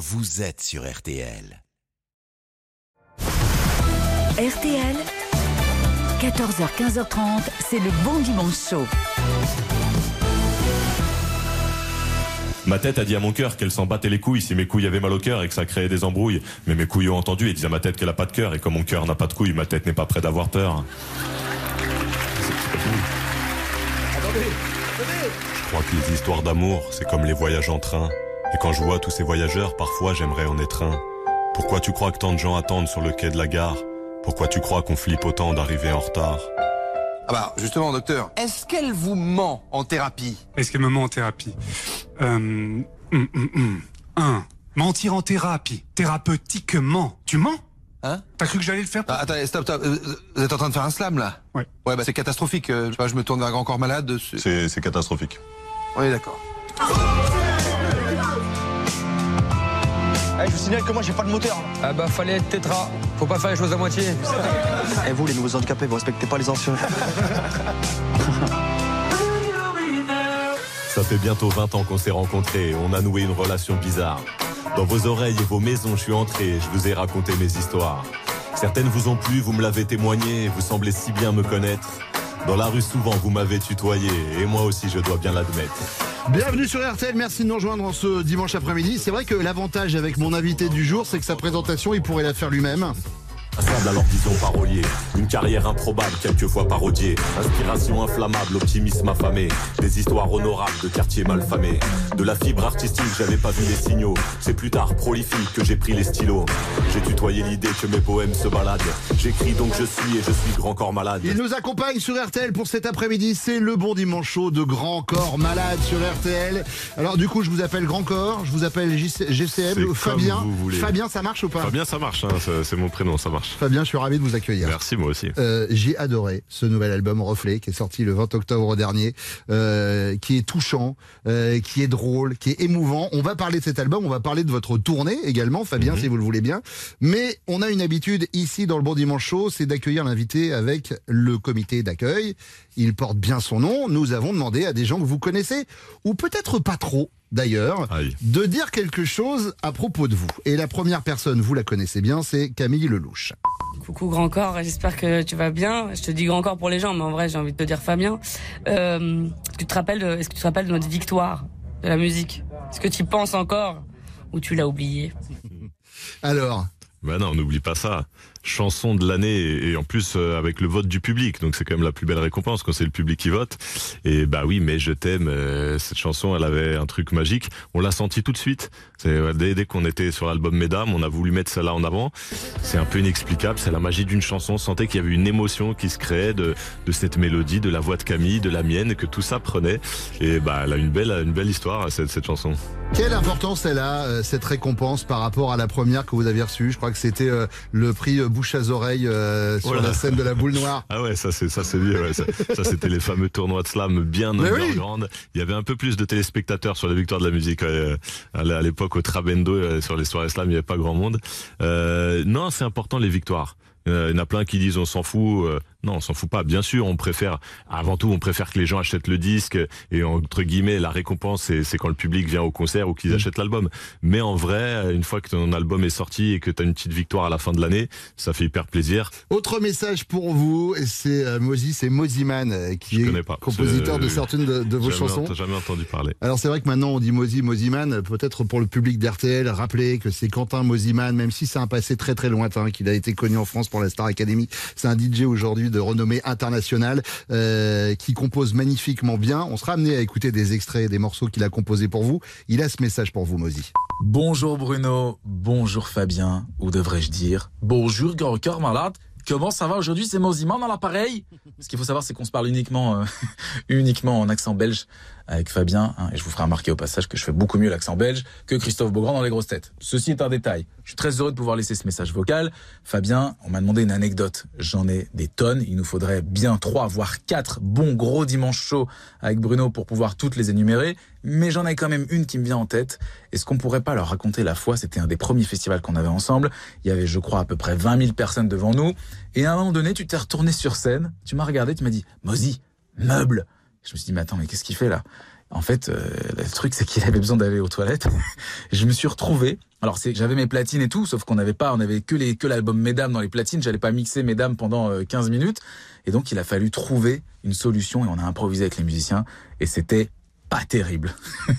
vous êtes sur RTL. RTL, 14h-15h30, c'est le bon dimanche chaud. Ma tête a dit à mon cœur qu'elle s'en battait les couilles si mes couilles avaient mal au cœur et que ça créait des embrouilles. Mais mes couilles ont entendu et disent à ma tête qu'elle a pas de cœur et comme mon cœur n'a pas de couilles, ma tête n'est pas prête d'avoir peur. Je crois que les histoires d'amour, c'est comme les voyages en train. Et quand je vois tous ces voyageurs, parfois j'aimerais en être un. Pourquoi tu crois que tant de gens attendent sur le quai de la gare? Pourquoi tu crois qu'on flippe autant d'arriver en retard? Ah bah justement, docteur, est-ce qu'elle vous ment en thérapie? Est-ce qu'elle me ment en thérapie? Euh, hum, hum, hum. Un, mentir en thérapie, thérapeutiquement. Tu mens? Hein? T'as cru que j'allais le faire? Ah, Attendez, stop, stop. euh, Vous êtes en train de faire un slam là? Ouais. Ouais, bah c'est catastrophique. euh, Je, sais pas, je me tourne vers Grand Corps Malade. c'est catastrophique. On est d'accord. Eh, je vous signale que moi j'ai pas de moteur. là. Ah bah fallait être tétra, faut pas faire les choses à moitié. Eh vous les nouveaux handicapés, vous respectez pas les anciens. Ça fait bientôt 20 ans qu'on s'est rencontrés, on a noué une relation bizarre. Dans vos oreilles et vos maisons, je suis entré, je vous ai raconté mes histoires. Certaines vous ont plu, vous me l'avez témoigné, vous semblez si bien me connaître. Dans la rue, souvent, vous m'avez tutoyé, et moi aussi, je dois bien l'admettre. Bienvenue sur RTL, merci de nous rejoindre en ce dimanche après-midi. C'est vrai que l'avantage avec mon invité du jour, c'est que sa présentation, il pourrait la faire lui-même. Intraçable, alors disons parolier. Une carrière improbable, quelquefois parodiée. Inspiration inflammable, optimisme affamé. Des histoires honorables de quartiers malfamés. De la fibre artistique, j'avais pas vu les signaux. C'est plus tard, prolifique, que j'ai pris les stylos. J'ai tutoyé l'idée que mes poèmes se baladent. J'écris donc je suis et je suis grand corps malade. Il nous accompagne sur RTL pour cet après-midi. C'est le bon dimanche chaud de Grand Corps Malade sur RTL. Alors du coup, je vous appelle Grand Corps, je vous appelle GCM, comme Fabien. vous voulez. Fabien, ça marche ou pas? Fabien, ça marche, hein, c'est mon prénom, ça marche. Fabien, je suis ravi de vous accueillir. Merci, moi aussi. Euh, j'ai adoré ce nouvel album Reflet qui est sorti le 20 octobre dernier, euh, qui est touchant, euh, qui est drôle, qui est émouvant. On va parler de cet album, on va parler de votre tournée également, Fabien, si vous le voulez bien. Mais on a une habitude ici dans le Bon Dimanche Show, c'est d'accueillir l'invité avec le comité d'accueil. Il porte bien son nom. Nous avons demandé à des gens que vous connaissez, ou peut-être pas trop d'ailleurs, de dire quelque chose à propos de vous. Et la première personne, vous la connaissez bien, c'est Camille Lelouch. Coucou grand corps, j'espère que tu vas bien. Je te dis grand corps pour les gens, mais en vrai j'ai envie de te dire Fabien. Euh, est-ce que tu te rappelles, de, est-ce que tu te rappelles de notre victoire de la musique? Est-ce que tu y penses encore? Ou tu l'as oublié? Alors, Bah non, on n'oublie pas ça. Chanson de l'année et en plus euh, avec le vote du public, donc c'est quand même la plus belle récompense quand c'est le public qui vote. Et bah oui, mais je t'aime. euh, cette chanson, elle avait un truc magique. On l'a senti tout de suite. Ouais, dès, dès qu'on était sur l'album Mesdames, on a voulu mettre celle-là en avant. C'est un peu inexplicable. C'est la magie d'une chanson. On sentait qu'il y avait une émotion qui se créait de, de cette mélodie, de la voix de Camille, de la mienne, que tout ça prenait. Et bah elle a une belle, une belle histoire cette, cette chanson. Quelle importance elle a, euh, cette récompense, par rapport à la première que vous aviez reçue? Je crois que c'était euh, le prix euh, bouche à oreille euh, sur Oh là. la scène de la boule noire. Ah ouais, ça c'est ça c'est bien. Ouais. Ça, ça, c'était les fameux tournois de slam bien Mais oui. underground. Il y avait un peu plus de téléspectateurs sur la victoire de la musique. ouais. Euh, À l'- l'époque au Trabendo euh, sur les soirées slam, il n'y avait pas grand monde. Euh, non, c'est important les victoires. Euh, Il y en a plein qui disent on s'en fout. Non, on s'en fout pas. Bien sûr, on préfère, avant tout, on préfère que les gens achètent le disque et entre guillemets, la récompense, c'est quand le public vient au concert ou Mm. qu'ils achètent l'album. Mais en vrai, une fois que ton album est sorti et que tu as une petite victoire à la fin de l'année, ça fait hyper plaisir. Autre message pour vous, c'est euh, Mozi, c'est Moziman euh, qui Je est pas. compositeur de certaines de, de vos Jamais chansons. ent- jamais entendu parler. Alors c'est vrai que maintenant on dit Mozi, Moziman, peut-être pour le public d'RTL, rappeler que c'est Quentin Moziman, même si c'est un passé très très lointain, qu'il a été connu en France pour la Star Academy. C'est un DJ aujourd'hui de renommée internationale euh, qui compose magnifiquement bien. On sera amené à écouter des extraits des morceaux qu'il a composés pour vous. Il a ce message pour vous, Mozi. Bonjour Bruno, bonjour Fabien, ou devrais-je dire bonjour grand malade. Comment ça va aujourd'hui? C'est Moziman dans l'appareil? Ce qu'il faut savoir, c'est qu'on se parle uniquement, euh, uniquement en accent belge avec Fabien. hein, et je vous ferai remarquer au passage que je fais beaucoup mieux l'accent belge que Christophe Beaugrand dans les grosses têtes. Ceci est un détail. Je suis très heureux de pouvoir laisser ce message vocal. Fabien, on m'a demandé une anecdote. J'en ai des tonnes. Il nous faudrait bien trois, voire quatre bons gros dimanches chauds avec Bruno pour pouvoir toutes les énumérer. Mais j'en ai quand même une qui me vient en tête. Est-ce qu'on pourrait pas leur raconter la fois? C'était un des premiers festivals qu'on avait ensemble. Il y avait, je crois, à peu près 20 000 personnes devant nous. Et à un moment donné, tu t'es retourné sur scène. Tu m'as regardé, tu m'as dit, Mozi, meuble. Je me suis dit, mais attends, mais qu'est-ce qu'il fait là? En fait, euh, le truc, c'est qu'il avait besoin d'aller aux toilettes. je me suis retrouvé. Alors, c'est, j'avais mes platines et tout, sauf qu'on n'avait pas, on avait que les, que l'album Mesdames dans les platines. J'allais pas mixer Mesdames pendant euh, 15 minutes. Et donc, il a fallu trouver une solution et on a improvisé avec les musiciens. Et c'était pas terrible.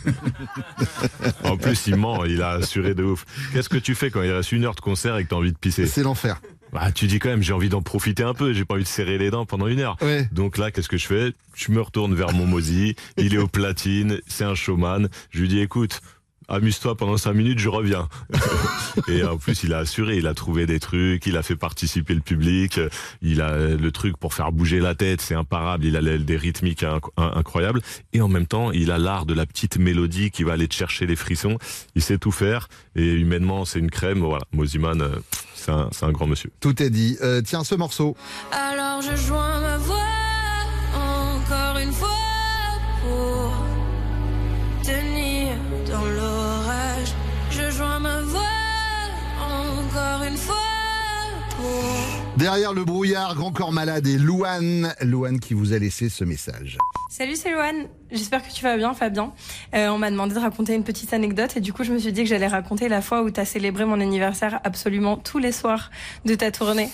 En plus, il ment, il a assuré de ouf. Qu'est-ce que tu fais quand il reste une heure de concert et que t'as envie de pisser? C'est l'enfer. Bah, tu dis quand même, j'ai envie d'en profiter un peu, j'ai pas envie de serrer les dents pendant une heure. Ouais. Donc là, qu'est-ce que je fais? Je me retourne vers mon Mozi, il est au platine, c'est un showman. Je lui dis, écoute, amuse-toi pendant cinq minutes, je reviens. et en plus, il a assuré, il a trouvé des trucs, il a fait participer le public, il a le truc pour faire bouger la tête, c'est imparable, il a des rythmiques inc- in- incroyables. Et en même temps, il a l'art de la petite mélodie qui va aller te chercher les frissons. Il sait tout faire. Et humainement, c'est une crème. Voilà, Moziman, euh, c'est un, grand monsieur. Tout est dit. Euh, tiens, ce morceau. Alors je joins ma Derrière le brouillard, Grand Corps Malade et Louane. Louane qui vous a laissé ce message. Salut, c'est Loane. J'espère que tu vas bien, Fabien. Euh, on m'a demandé de raconter une petite anecdote et du coup, je me suis dit que j'allais raconter la fois où tu as célébré mon anniversaire absolument tous les soirs de ta tournée.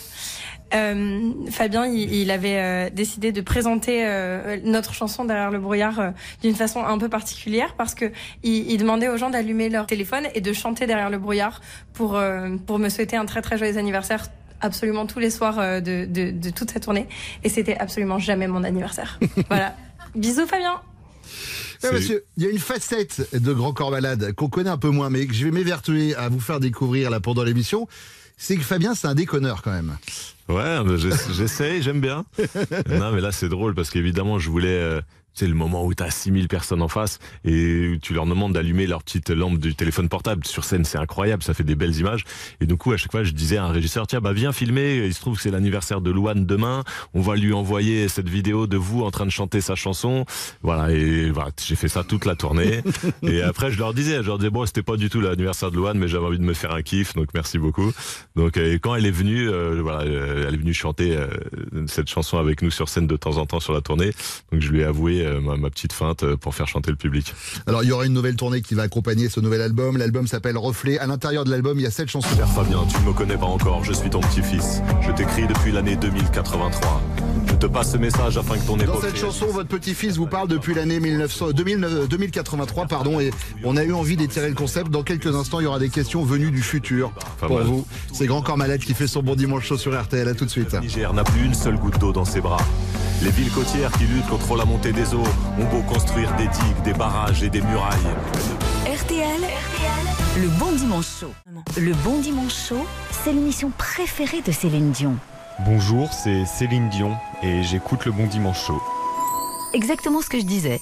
Euh, Fabien, il, il avait euh, décidé de présenter euh, notre chanson derrière le brouillard d'une façon un peu particulière parce que il, il demandait aux gens d'allumer leur téléphone et de chanter derrière le brouillard pour pour me souhaiter un très très joyeux anniversaire absolument tous les soirs euh, de, de, de toute sa tournée et c'était absolument jamais mon anniversaire. voilà. Bisous Fabien. Ouais, monsieur, il y a une facette de Grand Corps Malade qu'on connaît un peu moins, mais que je vais m'évertuer à vous faire découvrir là pendant l'émission. C'est que Fabien, c'est un déconneur quand même. Ouais, j'ess- j'essaye, j'aime bien. non, mais là, c'est drôle parce qu'évidemment, je voulais. euh, c'est le moment où tu as 6000 personnes en face et où tu leur demandes d'allumer leur petite lampe du téléphone portable. Sur scène, c'est incroyable, ça fait des belles images. Et du coup, à chaque fois, je disais à un régisseur, tiens, bah, viens filmer. Il se trouve que c'est l'anniversaire de Louane demain. On va lui envoyer cette vidéo de vous en train de chanter sa chanson. Voilà. Et voilà, j'ai fait ça toute la tournée. et après, je leur disais, je leur disais, bon, c'était pas du tout l'anniversaire de Louane, mais j'avais envie de me faire un kiff. Donc, merci beaucoup. Donc, et quand elle est venue, euh, voilà, euh, elle est venue chanter euh, cette chanson avec nous sur scène de temps en temps sur la tournée. Donc, je lui ai avoué euh, ma, ma petite feinte euh, pour faire chanter le public. Alors, il y aura une nouvelle tournée qui va accompagner ce nouvel album. L'album s'appelle Reflet. À l'intérieur de l'album, il y a sept chansons. Cher Fabien, tu ne me connais pas encore, je suis ton petit-fils. Je t'écris depuis l'année 2083. Je te passe ce message afin que ton Dans époque... cette chanson, votre petit-fils vous parle depuis l'année 1900 2009 2083, pardon, et on a eu envie d'étirer le concept. Dans quelques instants, il y aura des questions venues du futur pour vous. C'est Grand Corps Malade qui fait son bon dimanche chaud sur RTL. À tout de suite. Le Niger n'a plus une seule goutte d'eau dans ses bras. Les villes côtières qui luttent contre la montée des eaux ont beau construire des digues, des barrages et des murailles. RTL, le bon dimanche chaud. Le bon dimanche chaud, c'est l'émission préférée de Céline Dion. Bonjour, c'est Céline Dion et j'écoute le Bon Dimanche Show. Exactement ce que je disais.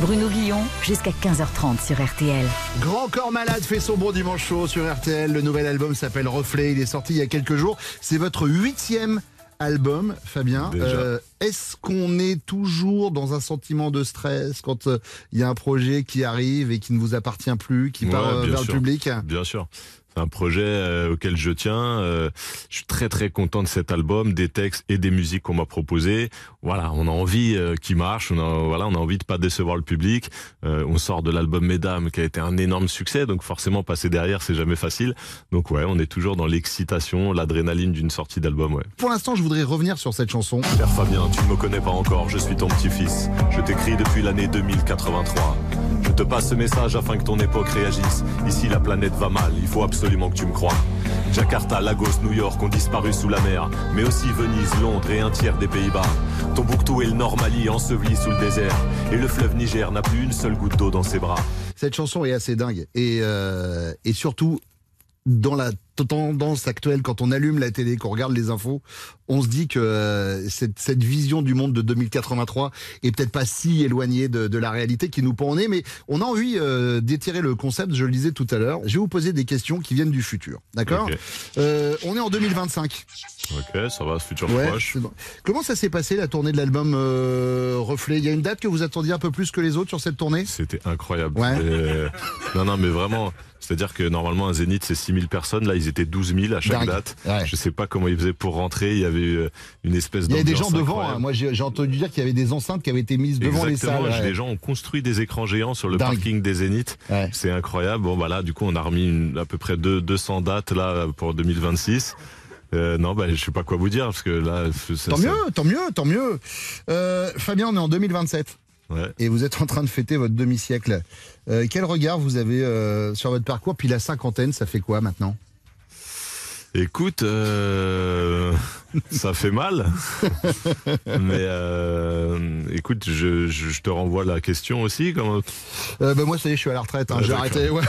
Bruno Guillon, jusqu'à 15h30 sur RTL. Grand Corps Malade fait son bon dimanche chaud sur RTL. Le nouvel album s'appelle Reflet. Il est sorti il y a quelques jours. C'est votre huitième album, Fabien. Euh, Est-ce qu'on est toujours dans un sentiment de stress quand euh, il y a un projet qui arrive et qui ne vous appartient plus, qui part euh, vers sûr. le public? Bien sûr. Un projet euh, auquel je tiens. euh, je suis très très content de cet album, des textes et des musiques qu'on m'a proposés. Voilà, on a envie euh, qu'il marche. On a, voilà, on a envie de pas décevoir le public. Euh, on sort de l'album Mesdames qui a été un énorme succès, donc forcément passer derrière c'est jamais facile. Donc ouais, on est toujours dans l'excitation, l'adrénaline d'une sortie d'album. Ouais. Pour l'instant, je voudrais revenir sur cette chanson. Cher Fabien, tu ne me connais pas encore, je suis ton petit-fils. Je t'écris depuis l'année 2083. Je te passe ce message afin que ton époque réagisse. Ici, la planète va mal, il faut absolument que tu me crois. Jakarta, Lagos, New York ont disparu sous la mer, mais aussi Venise, Londres et un tiers des Pays-Bas. Tombouctou et le Nord Mali ensevelis sous le désert. Et le fleuve Niger n'a plus une seule goutte d'eau dans ses bras. Cette chanson est assez dingue. Et, euh, et surtout, dans la tendance actuelle, quand on allume la télé, qu'on regarde les infos, on se dit que euh, cette, cette vision du monde de 2083 est peut-être pas si éloignée de, de la réalité qui nous pend au nez, mais on a envie euh, d'étirer le concept, je le disais tout à l'heure. Je vais vous poser des questions qui viennent du futur. D'accord? Euh, On est en 2025. Ok, ça va, futur Ouais, proche. bon. Comment ça s'est passé la tournée de l'album Reflet? Il y a une date que vous attendiez un peu plus que les autres sur cette tournée? C'était incroyable. Ouais. Non, non, mais vraiment. C'est-à-dire que normalement, un zénith, c'est 6000 personnes. Là, ils étaient 12 000 à chaque Dingue. date. Ouais. Je sais pas comment ils faisaient pour rentrer. Il y avait avait eu euh, une espèce Il y avait des gens devant. hein. Moi, j'ai entendu dire qu'il y avait des enceintes qui avaient été mises devant les Exactement, salles. Les ouais. gens ont construit des écrans géants sur le Dingue. parking des Zénith. C'est incroyable. Bon, bah là, du coup, on a remis une- à peu près deux- 200 dates là pour 2026. Euh, non, bah, je sais pas quoi vous dire parce que là, Tant mieux, tant mieux, tant mieux. Euh, Fabien, on est en 2027. Ouais. Et vous êtes en train de fêter votre demi-siècle. Euh, quel regard vous avez sur votre parcours? Puis la cinquantaine, ça fait quoi maintenant? Écoute, euh, ça fait mal. Mais euh, écoute, je, je, je te renvoie la question aussi. Comment... euh, bah, Moi, ça y est, je suis à la retraite. hein, Ouais, J'ai arrêté. Ouais.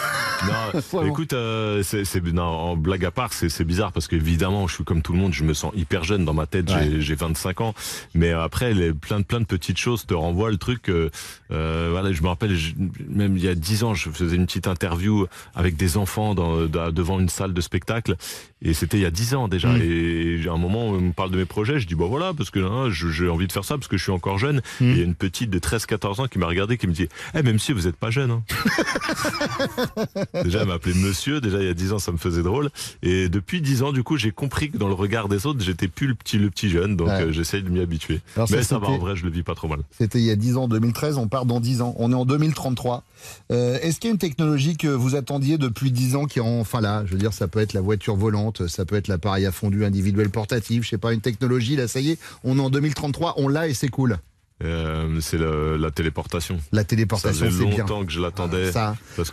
Non, écoute, euh, c'est, c'est- non, en blague à part, c'est, c'est bizarre parce qu'évidemment, je suis comme tout le monde, je me sens hyper jeune dans ma tête, j'ai, Ouais. j'ai 25 ans. Mais après, les, plein, de, plein de petites choses te renvoient le truc. euh, euh, voilà, je me rappelle, je- même il y a 10 ans, je faisais une petite interview avec des enfants dans, dans- devant une salle de spectacle. Et c'était il y a 10 ans déjà. Mm. Et à un moment, on me parle de mes projets, je dis, bon voilà, parce que hein, j'ai envie de faire ça parce que je suis encore jeune. Mm. Et il y a une petite de 13-14 ans qui m'a regardé, qui me dit, eh, même si vous êtes pas jeune, hein. Déjà, elle m'appelait monsieur. Déjà, il y a 10 ans, ça me faisait drôle. Et depuis 10 ans, du coup, j'ai compris que dans le regard des autres, j'étais plus le petit, le petit jeune. Donc, Ouais. euh, j'essaye de m'y habituer. Alors Mais ça va, en vrai, je le vis pas trop mal. C'était il y a 10 ans, 2013, on part dans 10 ans. On est en 2033. Euh, Est-ce qu'il y a une technologie que vous attendiez depuis 10 ans qui est enfin là Je veux dire, ça peut être la voiture volante, ça peut être l'appareil à fondu individuel portatif, je sais pas, une technologie, là, ça y est, on est en 2033, on l'a et c'est cool. Euh, c'est la téléportation. La téléportation, ça c'est bien. longtemps que je l'attendais.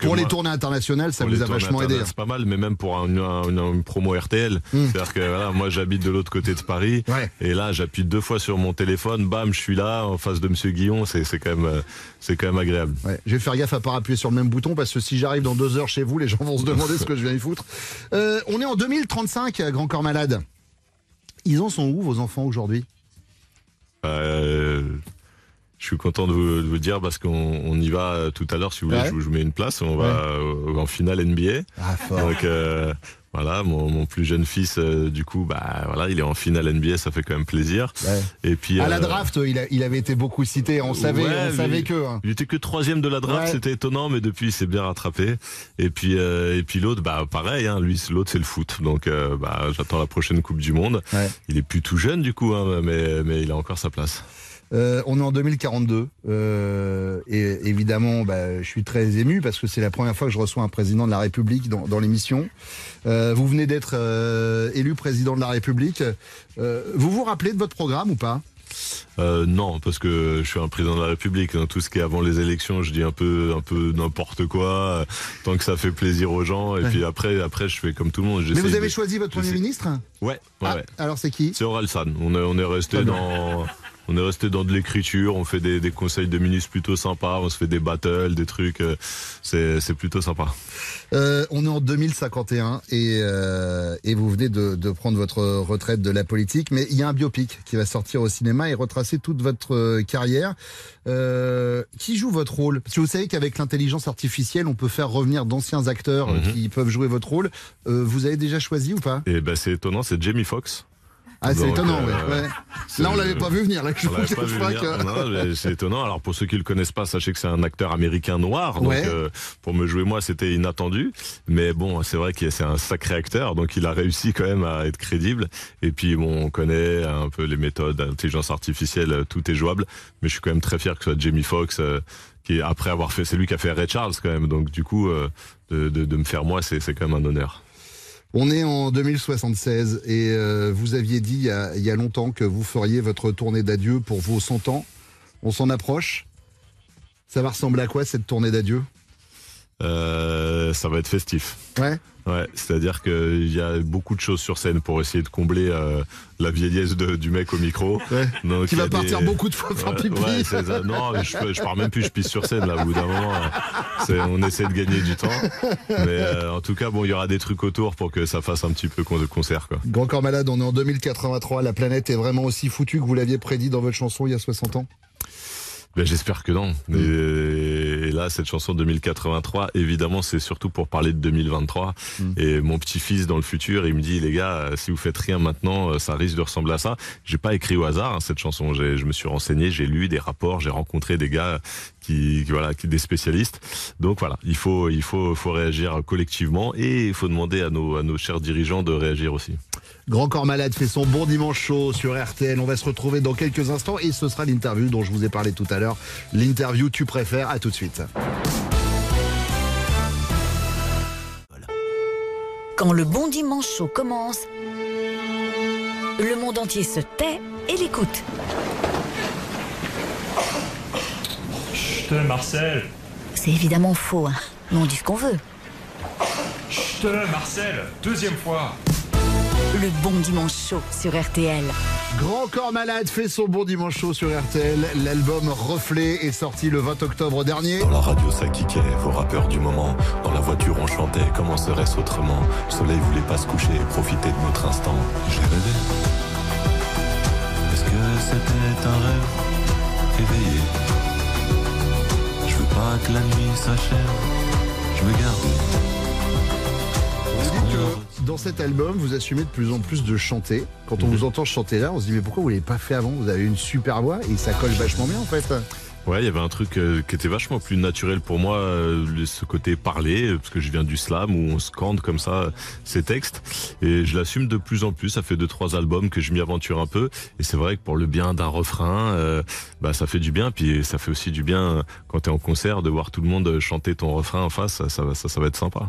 Pour les tournées internationales, ça vous a vachement aidé. internet, C'est pas mal, mais même pour un- un- une, une promo RTL. Hmm. C'est-à-dire que voilà, moi j'habite de l'autre côté de Paris. Et là, j'appuie deux fois sur mon téléphone, bam, je suis là, en face de Monsieur Guillon. C'est quand même, euh, c'est quand même agréable. Ouais, je vais faire gaffe à pas appuyer sur le même bouton parce que si j'arrive dans deux heures chez vous, les gens vont se demander ce que je viens y foutre. Euh, on est en 2035, à Grand Corps Malade. Ils en sont où vos enfants aujourd'hui Euh, je suis content de vous, de vous dire parce qu'on on y va tout à l'heure. Si vous voulez, Ouais. je, vous- je vous mets une place. On va en finale NBA. Ah, fort. Donc euh, voilà, mon, mon plus jeune fils, euh, du coup, bah voilà, il est en finale NBA. Ça fait quand même plaisir. Et puis À la euh, draft, il, a- il avait été beaucoup cité. On savait, Ouais, on savait que. hein. Il était que troisième de la draft, Ouais. c'était étonnant, mais depuis il s'est bien rattrapé. Et puis euh, et puis l'autre, bah pareil, hein, lui l'autre c'est le foot, donc euh, bah j'attends la prochaine Coupe du Monde. Il est plus tout jeune du coup, hein, mais mais il a encore sa place. Euh, on est en 2042 euh, et évidemment, bah, je suis très ému parce que c'est la première fois que je reçois un président de la République dans, dans l'émission. Euh, vous venez d'être élu président de la République. Vous vous rappelez de votre programme ou pas? Euh, non, parce que je suis un président de la République. Dans tout ce qui est avant les élections, je dis un peu, un peu n'importe quoi, tant que ça fait plaisir aux gens. Et Ouais. puis après, après, je fais comme tout le monde. Mais vous avez de- choisi votre premier ministre? Ouais, ouais, Ah, ouais. Alors c'est qui? C'est Oralsan. On est, on est resté dans, on est resté dans de l'écriture. On fait des, des conseils de ministres plutôt sympas. On se fait des battles, des trucs. euh, C'est, plutôt sympa. Euh, on est en 2051 et, euh, et vous venez de, de prendre votre retraite de la politique, mais il y a un biopic qui va sortir au cinéma et retracer toute votre carrière. Qui joue votre rôle? Parce que vous savez qu'avec l'intelligence artificielle, on peut faire revenir d'anciens acteurs Mhm. qui peuvent jouer votre rôle. Vous avez déjà choisi ou pas? Et ben, c'est étonnant. C'est Jamie Foxx. Ah, c'est étonnant, euh, ouais, Là, on l'avait pas vu venir. Là, je On vous l'avait pas cache vu pas venir. que- Non, mais c'est étonnant. Alors pour ceux qui le connaissent pas, sachez que c'est un acteur américain noir. Donc Ouais. euh, pour me jouer moi, c'était inattendu. Mais bon, c'est vrai que c'est un sacré acteur, donc il a réussi quand même à être crédible. Et puis bon, on connaît un peu les méthodes d'intelligence artificielle, tout est jouable. Mais je suis quand même très fier que ce soit Jamie Foxx. euh, qui après avoir fait, c'est lui qui a fait Ray Charles quand même. Donc du coup, de, de, de me faire moi, c'est quand même un honneur. On est en 2076 et euh, vous aviez dit il y, a, il y a longtemps que vous feriez votre tournée d'adieu pour vos 100 ans. On s'en approche. Ça va ressembler à quoi cette tournée d'adieu? Euh, ça va être festif. Ouais. Ouais, c'est-à-dire qu'il y a beaucoup de choses sur scène pour essayer de combler euh, la vieillesse de- du mec au micro. Ouais. Donc, Qui va partir des- beaucoup de fois faire Ouais, pipi. ouais, ça. non, je, je pars même plus, je pisse sur scène là. Au bout d'un moment, euh, on essaie de gagner du temps. Mais euh, en tout cas, bon, il y aura des trucs autour pour que ça fasse un petit peu de concert, quoi. Grand Corps Malade, on est en 2083. La planète est vraiment aussi foutue que vous l'aviez prédit dans votre chanson il y a 60 ans Ben, j'espère que non. Et, et là, cette chanson 2083, évidemment, c'est surtout pour parler de 2023. Et mon petit-fils dans le futur, il me dit, les gars, euh, si vous faites rien maintenant, euh, ça risque de ressembler à ça. J'ai pas écrit au hasard hein, cette chanson. Je me suis renseigné, j'ai lu des rapports, j'ai rencontré des gars qui, qui, voilà, qui des spécialistes. Donc voilà, il faut, il faut, faut réagir collectivement et il faut demander à nos, à nos chers dirigeants de réagir aussi. Grand Corps Malade fait son bon dimanche chaud sur RTL. On va se retrouver dans quelques instants et ce sera l'interview dont je vous ai parlé tout à l'heure. L'interview tu préfères. À tout de suite. Quand le bon dimanche chaud commence, le monde entier se tait et l'écoute. Chut, Marcel C'est évidemment faux, hein. mais on dit ce qu'on veut. Chut, Marcel Deuxième fois Le bon dimanche chaud sur RTL. Grand Corps Malade fait son bon dimanche chaud sur RTL. L'album Reflet est sorti le 20 octobre dernier. Dans la radio ça kickait, vos rappeurs du moment. Dans la voiture on chantait, comment serait-ce autrement? Le soleil voulait pas se coucher, profiter de notre instant. J'ai rêvé. Est-ce que c'était un rêve? Éveillé Je veux pas que la nuit s'achève, je veux garder. Que dans cet album, vous assumez de plus en plus de chanter. Quand on vous entend chanter là, on se dit mais pourquoi vous l'avez pas fait avant? Vous avez une super voix et ça colle vachement bien en fait. Ouais, il y avait un truc euh, qui était vachement plus naturel pour moi, euh, ce côté parler, euh, parce que je viens du slam où on scande comme ça euh, ces textes, et je l'assume de plus en plus. Ça fait deux trois albums que je m'y aventure un peu, et c'est vrai que pour le bien d'un refrain, euh, bah ça fait du bien, puis ça fait aussi du bien euh, quand t'es en concert de voir tout le monde chanter ton refrain en face. Ça, ça, ça, ça va être sympa.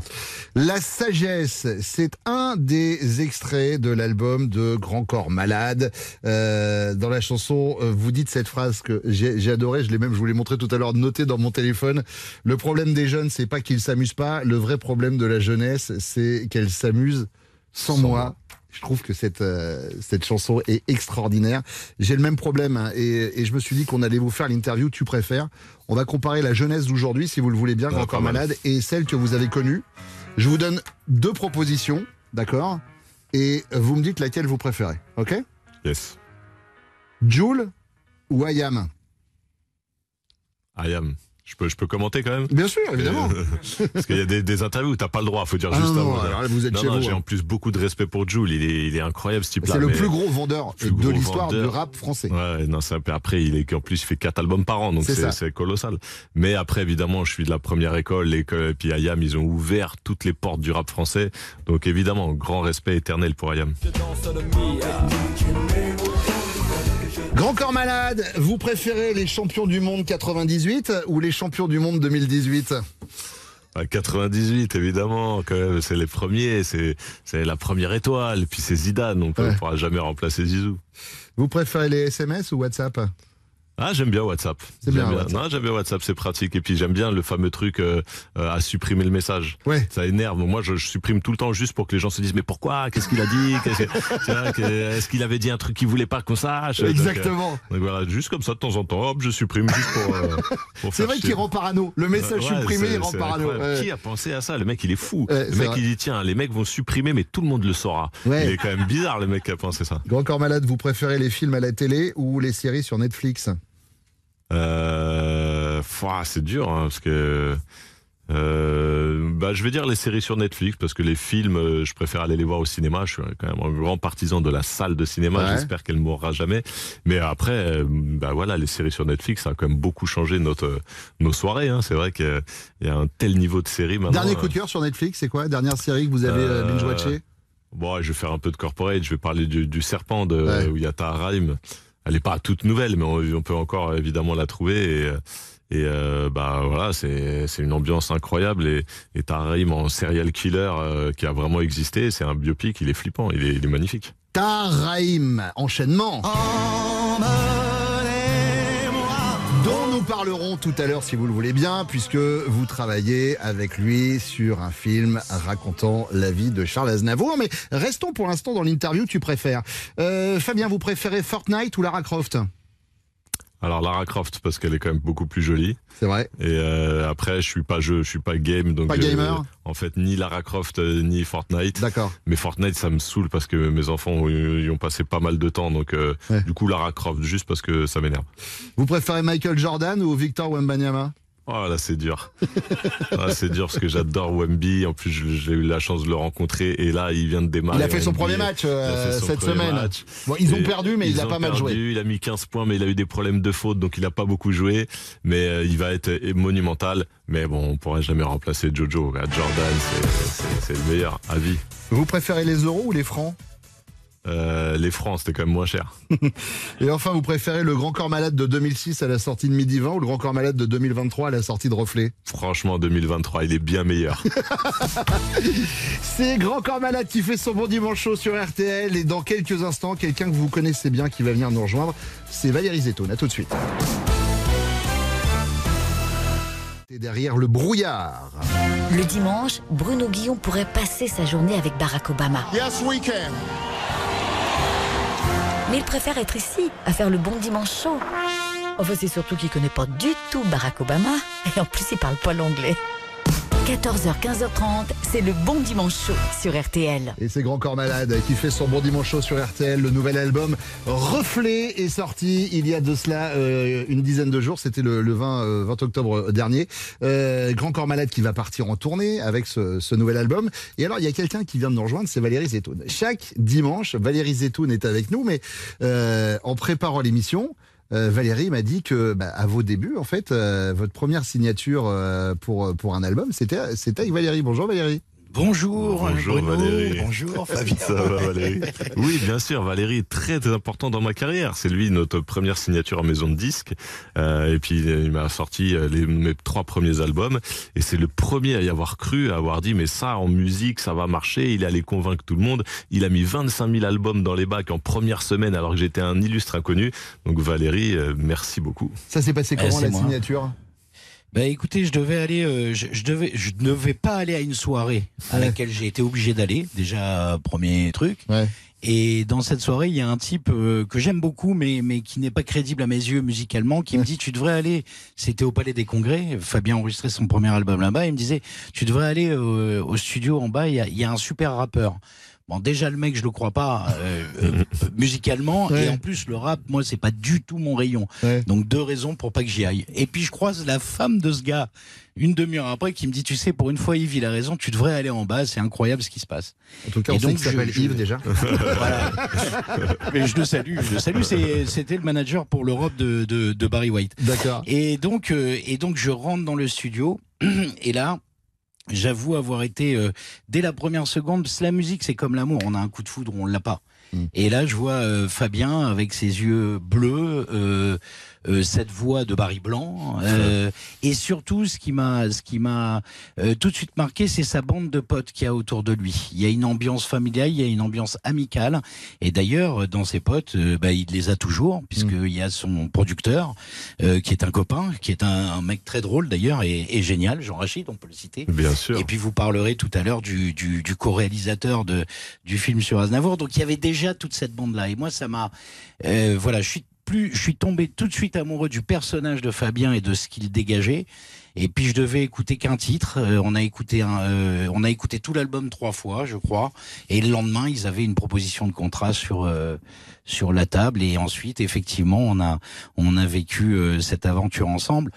La sagesse, c'est un des extraits de l'album de Grand Corps Malade. Dans la chanson, vous dites cette phrase que j'ai j'ai adoré, je l'ai même, je vous l'ai montré tout à l'heure, noté dans mon téléphone. Le problème des jeunes, c'est pas qu'ils s'amusent pas. Le vrai problème de la jeunesse, c'est qu'elle s'amuse sans, moi. Je trouve que cette euh, cette chanson est extraordinaire. J'ai le même problème hein, et, et je me suis dit qu'on allait vous faire l'interview tu préfères. On va comparer la jeunesse d'aujourd'hui, si vous le voulez bien, pas mal. Malade, et celle que vous avez connue. Je vous donne deux propositions, d'accord? Et vous me dites laquelle vous préférez, ok? Yes. Joule ou Ayam? I am. Je peux, je peux commenter quand même Bien sûr, évidemment. Euh, Parce qu'il y a des, des interviews où t'as pas le droit, faut dire Ah juste non, avant. alors là, vous êtes non, chez non, vous, J'ai hein. en plus beaucoup de respect pour Jules. Il est, il est incroyable ce type-là. C'est le plus gros vendeur plus de l'histoire du rap français. Ouais, non, c'est un peu après, il est, en plus, il fait quatre albums par an, donc C'est colossal. Mais après, évidemment, je suis de la première école, l'école, et puis Ayam, ils ont ouvert toutes les portes du rap français. Donc évidemment, grand respect éternel pour Ayam. Grand Corps Malade, vous préférez les champions du monde 98 ou les champions du monde 2018 À 98, évidemment, quand même, c'est les premiers, c'est c'est la première étoile, puis c'est Zidane, donc on Ouais. pourra jamais remplacer Zizou. Vous préférez les SMS ou WhatsApp? Ah, j'aime bien WhatsApp. C'est J'aime bien, WhatsApp. Non, j'aime bien WhatsApp, c'est pratique. Et puis j'aime bien le fameux truc euh, euh, à supprimer le message. Ouais. Ça énerve. Moi, je, je supprime tout le temps juste pour que les gens se disent mais pourquoi? Qu'est-ce qu'il a dit? Est-ce qu'il avait dit un truc qu'il voulait pas qu'on sache? Donc, euh, Exactement. Donc, voilà, juste comme ça de temps en temps, hop, je supprime juste pour. pour C'est vrai qu'il rend parano. Le message Ouais, supprimé, il rend parano. Ouais. Qui a pensé à ça? Le mec, il est fou. Le mec, vrai. il dit tiens, les mecs vont supprimer, mais tout le monde le saura. Il est quand même bizarre, le mec qui a pensé ça. Grand Corps Malade, vous préférez les films à la télé ou les séries sur Netflix? Euh, c'est dur hein, parce que euh, bah, je vais dire les séries sur Netflix parce que les films, euh, je préfère aller les voir au cinéma. Je suis quand même un grand partisan de la salle de cinéma. Ouais. J'espère qu'elle mourra jamais. Mais après, euh, bah voilà, les séries sur Netflix, ça a quand même beaucoup changé notre nos soirées. Hein. C'est vrai qu'il y a un tel niveau de série maintenant. Dernier coup de cœur sur Netflix, c'est quoi? Dernière série que vous avez euh, euh, binge-watché Bon, je vais faire un peu de corporate. Je vais parler du, du serpent de Ouais. où il y a Tahar Rahim. Elle est pas toute nouvelle, mais on, on peut encore évidemment la trouver. Et, et euh, bah voilà, c'est c'est une ambiance incroyable. Et, et Tahar Rahim en serial killer euh, qui a vraiment existé. C'est un biopic. Il est flippant. Il est, il est magnifique. Taraïm, enchaînement. Dont nous parlerons tout à l'heure si vous le voulez bien, puisque vous travaillez avec lui sur un film racontant la vie de Charles Aznavour. Mais restons pour l'instant dans l'interview tu préfères. Euh, Fabien, vous préférez Fortnite ou Lara Croft? Alors Lara Croft parce qu'elle est quand même beaucoup plus jolie. C'est vrai. Et euh, après, je suis pas jeu, je suis pas game, donc Pas gamer en fait ni Lara Croft euh, ni Fortnite. D'accord. Mais Fortnite, ça me saoule parce que mes enfants y y ont passé pas mal de temps, donc euh, Ouais. du coup Lara Croft juste parce que ça m'énerve. Vous préférez Michael Jordan ou Victor Wembanyama? Oh là, c'est dur. Ah, c'est dur parce que j'adore Wemby. En plus, j'ai eu la chance de le rencontrer et là, il vient de démarrer. Il a fait son NBA. premier match euh, son cette premier semaine. match. Bon, ils ont perdu, mais il a pas mal joué. Il a mis 15 points, mais il a eu des problèmes de faute, donc il a pas beaucoup joué. Mais euh, il va être monumental. Mais bon, on pourra jamais remplacer Jojo. Jordan, c'est le meilleur à vie. Vous préférez les euros ou les francs? Euh, les francs, c'était quand même moins cher. Et enfin, vous préférez le Grand Corps Malade de 2006 à la sortie de Midi 20 ou le Grand Corps Malade de 2023 à la sortie de Reflet? Franchement, 2023, il est bien meilleur. C'est Grand Corps Malade qui fait son bon dimanche chaud sur RTL et dans quelques instants, quelqu'un que vous connaissez bien qui va venir nous rejoindre, c'est Valérie Zetoun. À tout de suite. Et derrière le brouillard. Le dimanche, Bruno Guillon pourrait passer sa journée avec Barack Obama. Yes, we can. Il préfère être ici, à faire le bon dimanche chaud. Enfin, c'est surtout qu'il connaît pas du tout Barack Obama. Et en plus, il parle pas l'anglais. 14h, 15h30, c'est le bon dimanche chaud sur RTL. Et c'est Grand Corps Malade qui fait son bon dimanche chaud sur RTL. Le nouvel album Reflet est sorti il y a de cela euh, une dizaine de jours. C'était le, le 20, euh, 20 octobre dernier. Euh, Grand Corps Malade qui va partir en tournée avec ce, ce nouvel album. Et alors, il y a quelqu'un qui vient de nous rejoindre, c'est Valérie Zetoun. Chaque dimanche, Valérie Zetoun est avec nous, mais en préparant l'émission, euh, Valérie m'a dit que bah, à vos débuts, en fait, euh, votre première signature euh, pour pour un album, c'était avec Valérie. Bonjour Valérie. Bonjour, Bonjour Bruno. Valérie. Bonjour Fabien. Ça va Valérie Oui, bien sûr, Valérie est très important dans ma carrière. C'est lui notre première signature en maison de disques. Euh, et puis il m'a sorti euh, les, mes trois premiers albums. Et c'est le premier à y avoir cru, à avoir dit mais ça en musique ça va marcher. Il allait convaincre tout le monde. Il a mis 25 000 albums dans les bacs en première semaine alors que j'étais un illustre inconnu. Donc Valérie, euh, merci beaucoup. Ça s'est passé Eh, comment la moi. signature? Bah écoutez, je devais aller, euh, je, je devais, je ne devais pas aller à une soirée à laquelle j'ai été obligé d'aller. Déjà euh, premier truc. Et dans cette soirée, il y a un type euh, que j'aime beaucoup, mais mais qui n'est pas crédible à mes yeux musicalement, qui me dit tu devrais aller. C'était au Palais des Congrès. Fabien enregistrait son premier album là-bas. Il me disait tu devrais aller euh, au studio en bas. Il y a, il y a un super rappeur. Bon, déjà le mec, je le crois pas euh, euh, musicalement, Ouais. et en plus le rap, moi, c'est pas du tout mon rayon. Donc deux raisons pour pas que j'y aille. Et puis je croise la femme de ce gars une demi-heure après qui me dit, tu sais, pour une fois Yves, il a raison, tu devrais aller en bas, c'est incroyable ce qui se passe. En tout cas, on Et sait donc, s'appelle je- Yves déjà. Voilà. Mais je le salue, je le salue. C'est- C'était le manager pour l'Europe de, de, de Barry White. D'accord. Et donc, euh, et donc, je rentre dans le studio et là. J'avoue avoir été euh, dès la première seconde. la musique, c'est comme l'amour. On a un coup de foudre, on l'a pas. Et là, je vois euh, Fabien avec ses yeux bleus, euh, cette voix de Barry Blanc, euh, et surtout, ce qui m'a, ce qui m'a euh, tout de suite marqué, c'est sa bande de potes qu'il y a autour de lui. Il y a une ambiance familiale, il y a une ambiance amicale, et d'ailleurs, dans ses potes, euh, bah, il les a toujours, puisqu'il y a son producteur, euh, qui est un copain, qui est un, un mec très drôle d'ailleurs et, et génial, Jean Rachid, on peut le citer. Bien sûr. Et puis vous parlerez tout à l'heure du, du, du co-réalisateur du film sur Aznavour. Donc il y avait déjà toute cette bande-là. Et moi, ça m'a... euh, voilà, je suis, plus, je suis tombé tout de suite amoureux du personnage de Fabien et de ce qu'il dégageait. Et puis je devais écouter qu'un titre. Euh, on a écouté un, euh, on a écouté tout l'album trois fois, je crois. Et le lendemain, ils avaient une proposition de contrat sur euh, sur la table. Et ensuite, effectivement, on a on a vécu euh, cette aventure ensemble.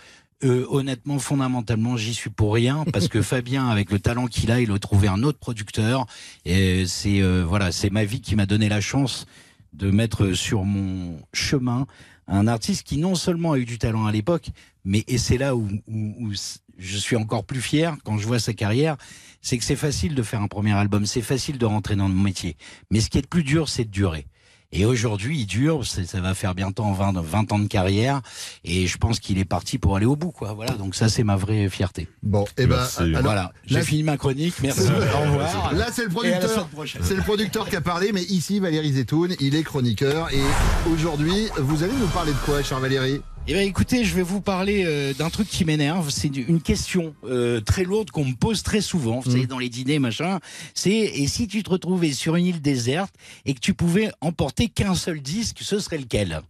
Euh, honnêtement, fondamentalement, j'y suis pour rien parce que Fabien, avec le talent qu'il a, il a trouvé un autre producteur. Et c'est euh, voilà, c'est ma vie qui m'a donné la chance de mettre sur mon chemin un artiste qui non seulement a eu du talent à l'époque, mais et c'est là où, je suis encore plus fier quand je vois sa carrière, c'est que c'est facile de faire un premier album, c'est facile de rentrer dans le métier, mais ce qui est le plus dur, c'est de durer. Et aujourd'hui, il dure, c'est- ça va faire bientôt 20, 20 ans de carrière, et je pense qu'il est parti pour aller au bout, quoi. Voilà, donc ça, c'est ma vraie fierté. Bon, et ben, Merci. alors, voilà, j'ai fini ma chronique, merci, au revoir. Là, c'est le producteur. C'est le producteur qui a parlé, mais ici, Valérie Zetoun, il est chroniqueur. Et aujourd'hui, vous allez nous parler de quoi, cher Valérie? Eh bien, écoutez, je vais vous parler euh, d'un truc qui m'énerve. C'est une question euh, très lourde qu'on me pose très souvent. Vous savez, dans les dîners, machin. C'est et si tu te retrouvais sur une île déserte et que tu pouvais emporter qu'un seul disque, ce serait lequel?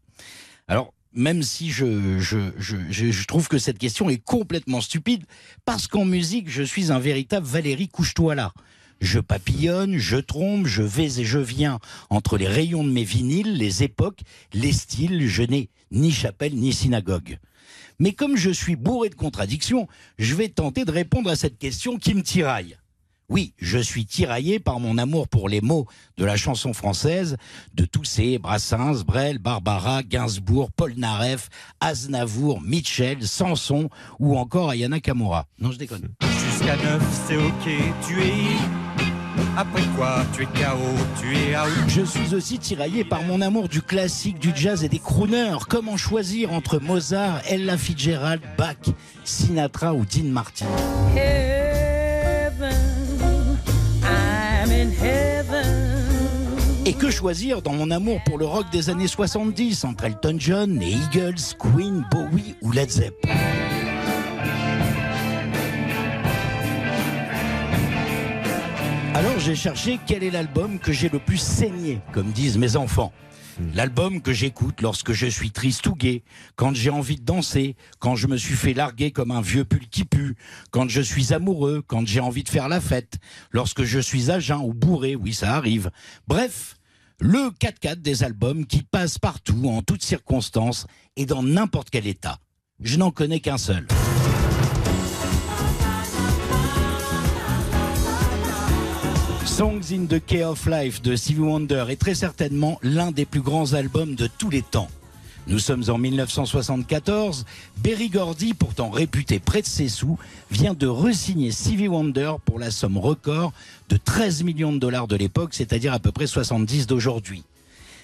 Alors. Même si je, je, je, je, je trouve que cette question est complètement stupide, parce qu'en musique, je suis un véritable Valérie couche-toi là. Je papillonne, je trompe, je vais et je viens entre les rayons de mes vinyles, les époques, les styles, je n'ai ni chapelle ni synagogue. Mais comme je suis bourré de contradictions, je vais tenter de répondre à cette question qui me tiraille. Oui, je suis tiraillé par mon amour pour les mots de la chanson française, de tous ces Brassens, Brel, Barbara, Gainsbourg, Paul Naref, Aznavour, Mitchell, Sanson ou encore Ayana Kamura. Non, je déconne. Jusqu'à neuf, c'est ok, tu es Après quoi, tu es KO, tu es out. Je suis aussi tiraillé par mon amour du classique, du jazz et des crooners. Comment choisir entre Mozart, Ella Fitzgerald, Bach, Sinatra ou Dean Martin? Heaven, I'm in heaven. Et que choisir dans mon amour pour le rock des années 70 entre Elton John, les Eagles, Queen, Bowie ou Led Zepp Alors j'ai cherché quel est l'album que j'ai le plus saigné, comme disent mes enfants. L'album que j'écoute lorsque je suis triste ou gai, quand j'ai envie de danser, quand je me suis fait larguer comme un vieux pull qui pue, quand je suis amoureux, quand j'ai envie de faire la fête, lorsque je suis à jeun ou bourré, oui ça arrive. Bref, le 4x4 des albums qui passent partout, en toutes circonstances et dans n'importe quel état. Je n'en connais qu'un seul. Songs in the Key of Life de Stevie Wonder est très certainement l'un des plus grands albums de tous les temps. Nous sommes en 1974. Berry Gordy, pourtant réputé près de ses sous, vient de resigner Stevie Wonder pour la somme record de 13 millions de dollars de l'époque, c'est-à-dire à peu près 70 d'aujourd'hui.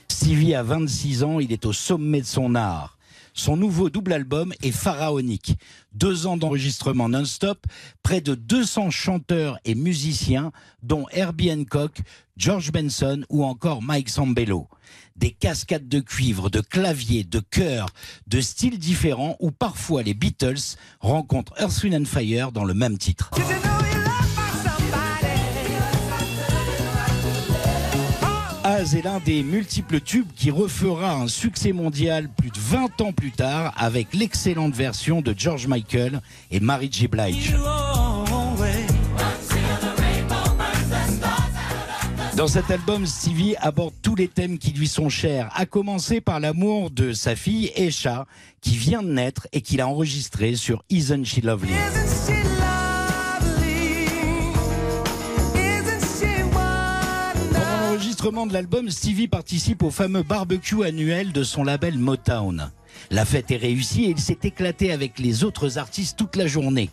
Stevie a 26 ans, il est au sommet de son art. Son nouveau double album est pharaonique. Deux ans d'enregistrement non-stop, près de 200 chanteurs et musiciens, dont Herbie Hancock, George Benson ou encore Mike Sambello. Des cascades de cuivre, de clavier, de chœurs, de styles différents où parfois les Beatles rencontrent Earth, Wind and Fire dans le même titre. Est l'un des multiples tubes qui refera un succès mondial plus de 20 ans plus tard avec l'excellente version de George Michael et Mary J. Blige. Dans cet album, Stevie aborde tous les thèmes qui lui sont chers, à commencer par l'amour de sa fille Esha, qui vient de naître et qu'il a enregistré sur Isn't She Lovely? De l'album, Stevie participe au fameux barbecue annuel de son label Motown. La fête est réussie et il s'est éclaté avec les autres artistes toute la journée.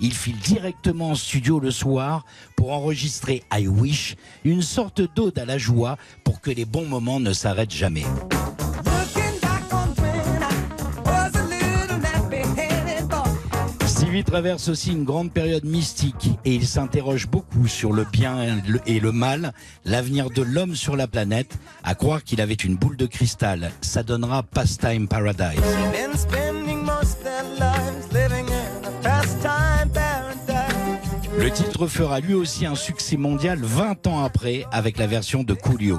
Il file directement en studio le soir pour enregistrer I Wish, une sorte d'ode à la joie pour que les bons moments ne s'arrêtent jamais. Stevie traverse aussi une grande période mystique et il s'interroge beaucoup sur le bien et le mal, l'avenir de l'homme sur la planète, à croire qu'il avait une boule de cristal. Ça donnera pastime paradise. Le titre fera lui aussi un succès mondial 20 ans après avec la version de Coolio.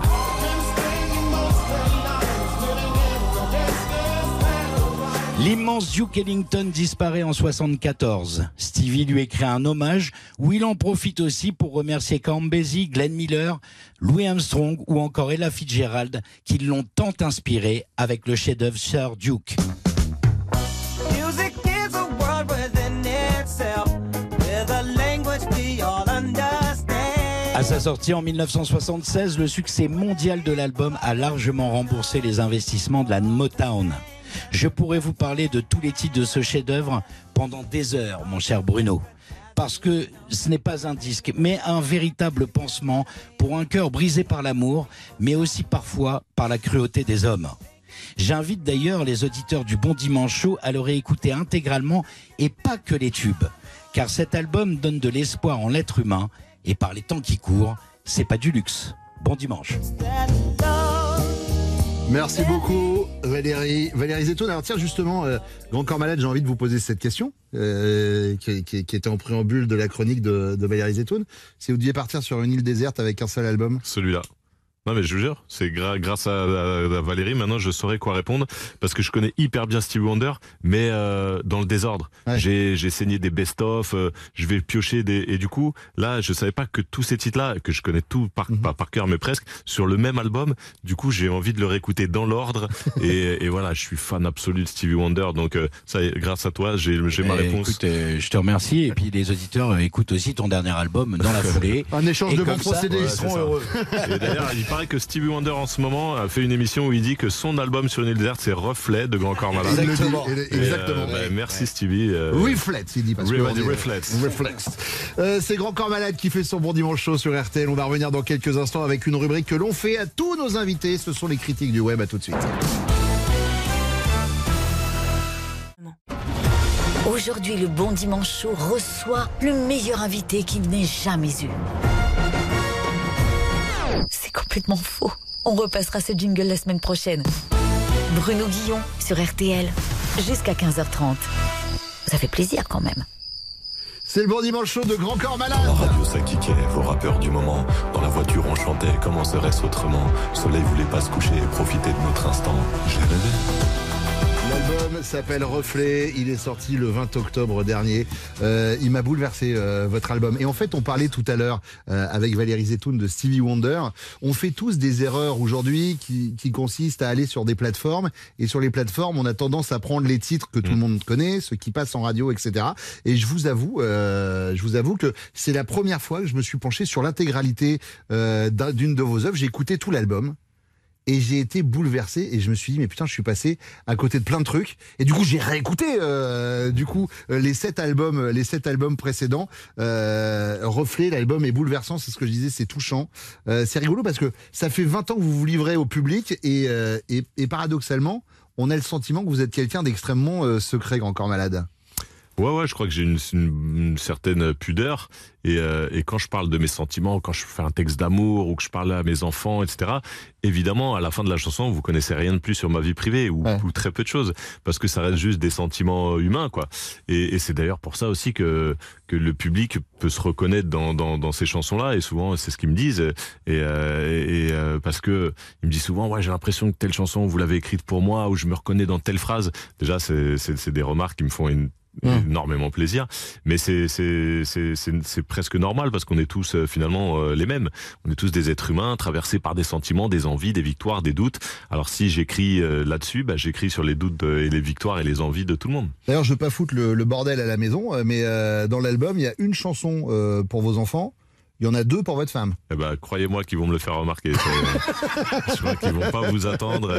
L'immense Duke Ellington disparaît en 74. Stevie lui écrit un hommage où il en profite aussi pour remercier Basie, Glenn Miller, Louis Armstrong ou encore Ella Fitzgerald qui l'ont tant inspiré avec le chef-d'œuvre Sir Duke. À sa sortie en 1976, le succès mondial de l'album a largement remboursé les investissements de la Motown. Je pourrais vous parler de tous les titres de ce chef-d'œuvre pendant des heures, mon cher Bruno. Parce que ce n'est pas un disque, mais un véritable pansement pour un cœur brisé par l'amour, mais aussi parfois par la cruauté des hommes. J'invite d'ailleurs les auditeurs du Bon Dimanche Show à le réécouter intégralement et pas que les tubes. Car cet album donne de l'espoir en l'être humain et par les temps qui courent, c'est pas du luxe. Bon dimanche. Merci beaucoup Valérie. Valérie Zetoun. Alors tiens justement, euh, Grand Corps Malade, j'ai envie de vous poser cette question euh, qui, était en préambule de la chronique de, de Valérie Zetoun. Si vous deviez partir sur une île déserte avec un seul album? Celui-là. Non mais je vous jure, c'est gra- grâce à, à- à Valérie maintenant je saurais quoi répondre parce que je connais hyper bien Stevie Wonder mais euh, dans le désordre. J'ai j'ai saigné des best-of, euh, je vais piocher des et du coup là je savais pas que tous ces titres là que je connais tout par pas par cœur mais presque sur le même album. Du coup j'ai envie de le réécouter dans l'ordre et, et voilà je suis fan absolu de Stevie Wonder donc euh, ça y est, grâce à toi j'ai j'ai ma Eh, réponse. écoute, euh, je te remercie. Et puis les auditeurs euh, écoutent aussi ton dernier album dans la foulée. Un échange Et de bons procédés, ouais, ils seront heureux. Et paraît que Stevie Wonder en ce moment a fait une émission où il dit que son album sur une île déserte c'est Reflet de Grand Corps Malade. Et, il- euh, exactement. bah, merci Stevie. euh, Reflex, il dit parce que est- Reflex. Reflex. Euh, c'est Grand Corps Malade qui fait son bon dimanche chaud sur RTL. On va revenir dans quelques instants avec une rubrique que l'on fait à tous nos invités. Ce sont les critiques du web. À tout de suite. Aujourd'hui, le Bon Dimanche Show reçoit le meilleur invité qu'il n'ait jamais eu. C'est complètement faux. On repassera ce jingle la semaine prochaine. Bruno Guillon sur RTL jusqu'à 15h30. Ça fait plaisir quand même. C'est le bon dimanche chaud de Grand Corps Malade. La radio ça kickait, vos rappeurs du moment. Dans la voiture on chantait, comment serait-ce autrement? Le soleil voulait pas se coucher, profiter de notre instant. J'ai rêvé. L'album s'appelle Reflet. Il est sorti le 20 octobre dernier. Euh, il m'a bouleversé euh, votre album. Et en fait, on parlait tout à l'heure euh, avec Valérie Zetoun de Stevie Wonder. On fait tous des erreurs aujourd'hui qui, qui consistent à aller sur des plateformes. Et sur les plateformes, on a tendance à prendre les titres que tout le monde connaît, ceux qui passent en radio, etc. Et je vous avoue, euh, je vous avoue que c'est la première fois que je me suis penché sur l'intégralité euh, d'un- d'une de vos œuvres. J'ai écouté tout l'album et j'ai été bouleversé et je me suis dit mais putain je suis passé à côté de plein de trucs. Et du coup j'ai réécouté euh, du coup euh, les sept albums euh, les sept albums précédents. Euh, reflet l'album est bouleversant c'est ce que je disais c'est touchant. Euh, c'est rigolo parce que ça fait 20 ans que vous vous livrez au public et, euh, et, et paradoxalement on a le sentiment que vous êtes quelqu'un d'extrêmement secret grand corps malade Ouais, ouais, je crois que j'ai une, une- une certaine pudeur. Et, euh, et quand je parle de mes sentiments, quand je fais un texte d'amour ou que je parle à mes enfants, etc., évidemment, à la fin de la chanson, vous connaissez rien de plus sur ma vie privée ou, ou très peu de choses, parce que ça reste juste des sentiments humains, quoi. Et, et c'est d'ailleurs pour ça aussi que que le public peut se reconnaître dans dans, dans ces chansons-là. Et souvent, c'est ce qu'ils me disent. Et, euh, et euh, parce que ils me disent souvent, ouais, j'ai l'impression que telle chanson vous l'avez écrite pour moi ou je me reconnais dans telle phrase. Déjà, c'est des remarques qui me font une énormément plaisir. Mais c'est c'est c'est c'est c'est presque normal parce qu'on est tous euh, finalement euh, les mêmes. On est tous des êtres humains traversés par des sentiments des envies des victoires des doutes. Alors si j'écris euh, là-dessus bah, j'écris sur les doutes et les victoires et les envies de tout le monde. D'ailleurs je veux pas foutre le, le bordel à la maison mais euh, dans l'album il y a une chanson euh, pour vos enfants. Il y en a deux pour votre femme. Eh ben croyez-moi qu'ils vont me le faire remarquer je crois qu'ils vont pas vous attendre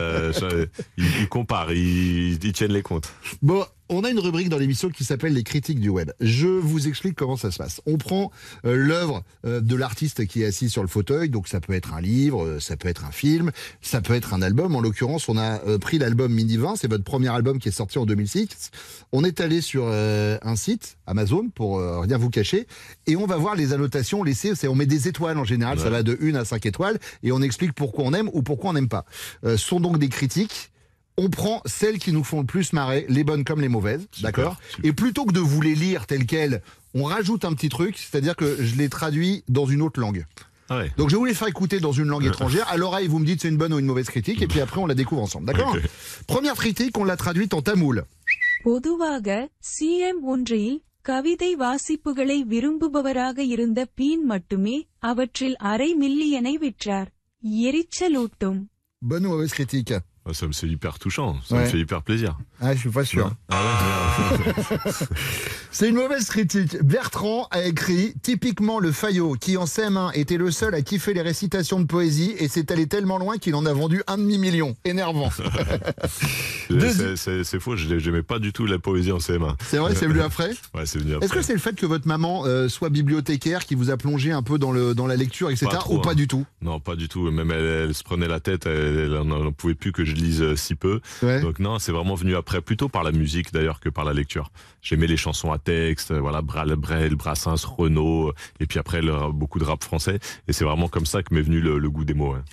ils comparent ils, ils tiennent les comptes. Bon, on a une rubrique dans l'émission qui s'appelle les critiques du web. Je vous explique comment ça se passe. On prend euh, l'œuvre euh, de l'artiste qui est assis sur le fauteuil, donc ça peut être un livre, euh, ça peut être un film, ça peut être un album. En l'occurrence, on a euh, pris l'album Mini 20, c'est votre premier album qui est sorti en 2006. On est allé sur un site, Amazon, pour rien vous cacher, et on va voir les annotations laissées. On met des étoiles en général, ça va de 1 à 5 étoiles, et on explique pourquoi on aime ou pourquoi on n'aime pas. Ce sont donc des critiques on prend celles qui nous font le plus marrer, les bonnes comme les mauvaises, d'accord Et plutôt que de vous les lire telles quelles, on rajoute un petit truc, c'est-à-dire que je les traduis dans une autre langue. Ah ouais. Donc je vais vous les faire écouter dans une langue étrangère. À l'oreille, vous me dites c'est une bonne ou une mauvaise critique, et puis après on la découvre ensemble, d'accord Ok. Première critique, on l'a traduite en tamoul. பொதுவாக சிஎம் ஒன்றில் கவிதை வாசிப்புகளை விரும்புபவராக இருந்த பீன் மட்டுமே அவற்றில் அரை மில்லியனை விற்றார் எரிச்சலூட்டும் Bonne ou mauvaise critique Ah, ça me fait hyper touchant ça Ouais. me fait hyper plaisir Ah, je suis pas sûr. Ah C'est une mauvaise critique. Bertrand a écrit typiquement le Fayot, qui en CM1 était le seul à kiffer les récitations de poésie et c'est allé tellement loin qu'il en a vendu un demi-million. Énervant. C'est- faux je j'aimais pas du tout la poésie en CM1 C'est vrai, c'est venu après ouais c'est venu après Est-ce que c'est le fait que votre maman euh, soit bibliothécaire qui vous a plongé un peu dans, le, dans la lecture, etc. trop, ou pas hein. du tout? Non, pas du tout. Même elle, elle se prenait la tête, elle, n'en pouvait plus que je lise euh, si peu. Ouais. Donc non, c'est vraiment venu après, plutôt par la musique d'ailleurs que par la lecture. J'aimais les chansons à texte, euh, voilà, Brel, Brel, Brassens, Renaud, euh, et puis après le- beaucoup de rap français. Et c'est vraiment comme ça que m'est venu le, le goût des mots. hein.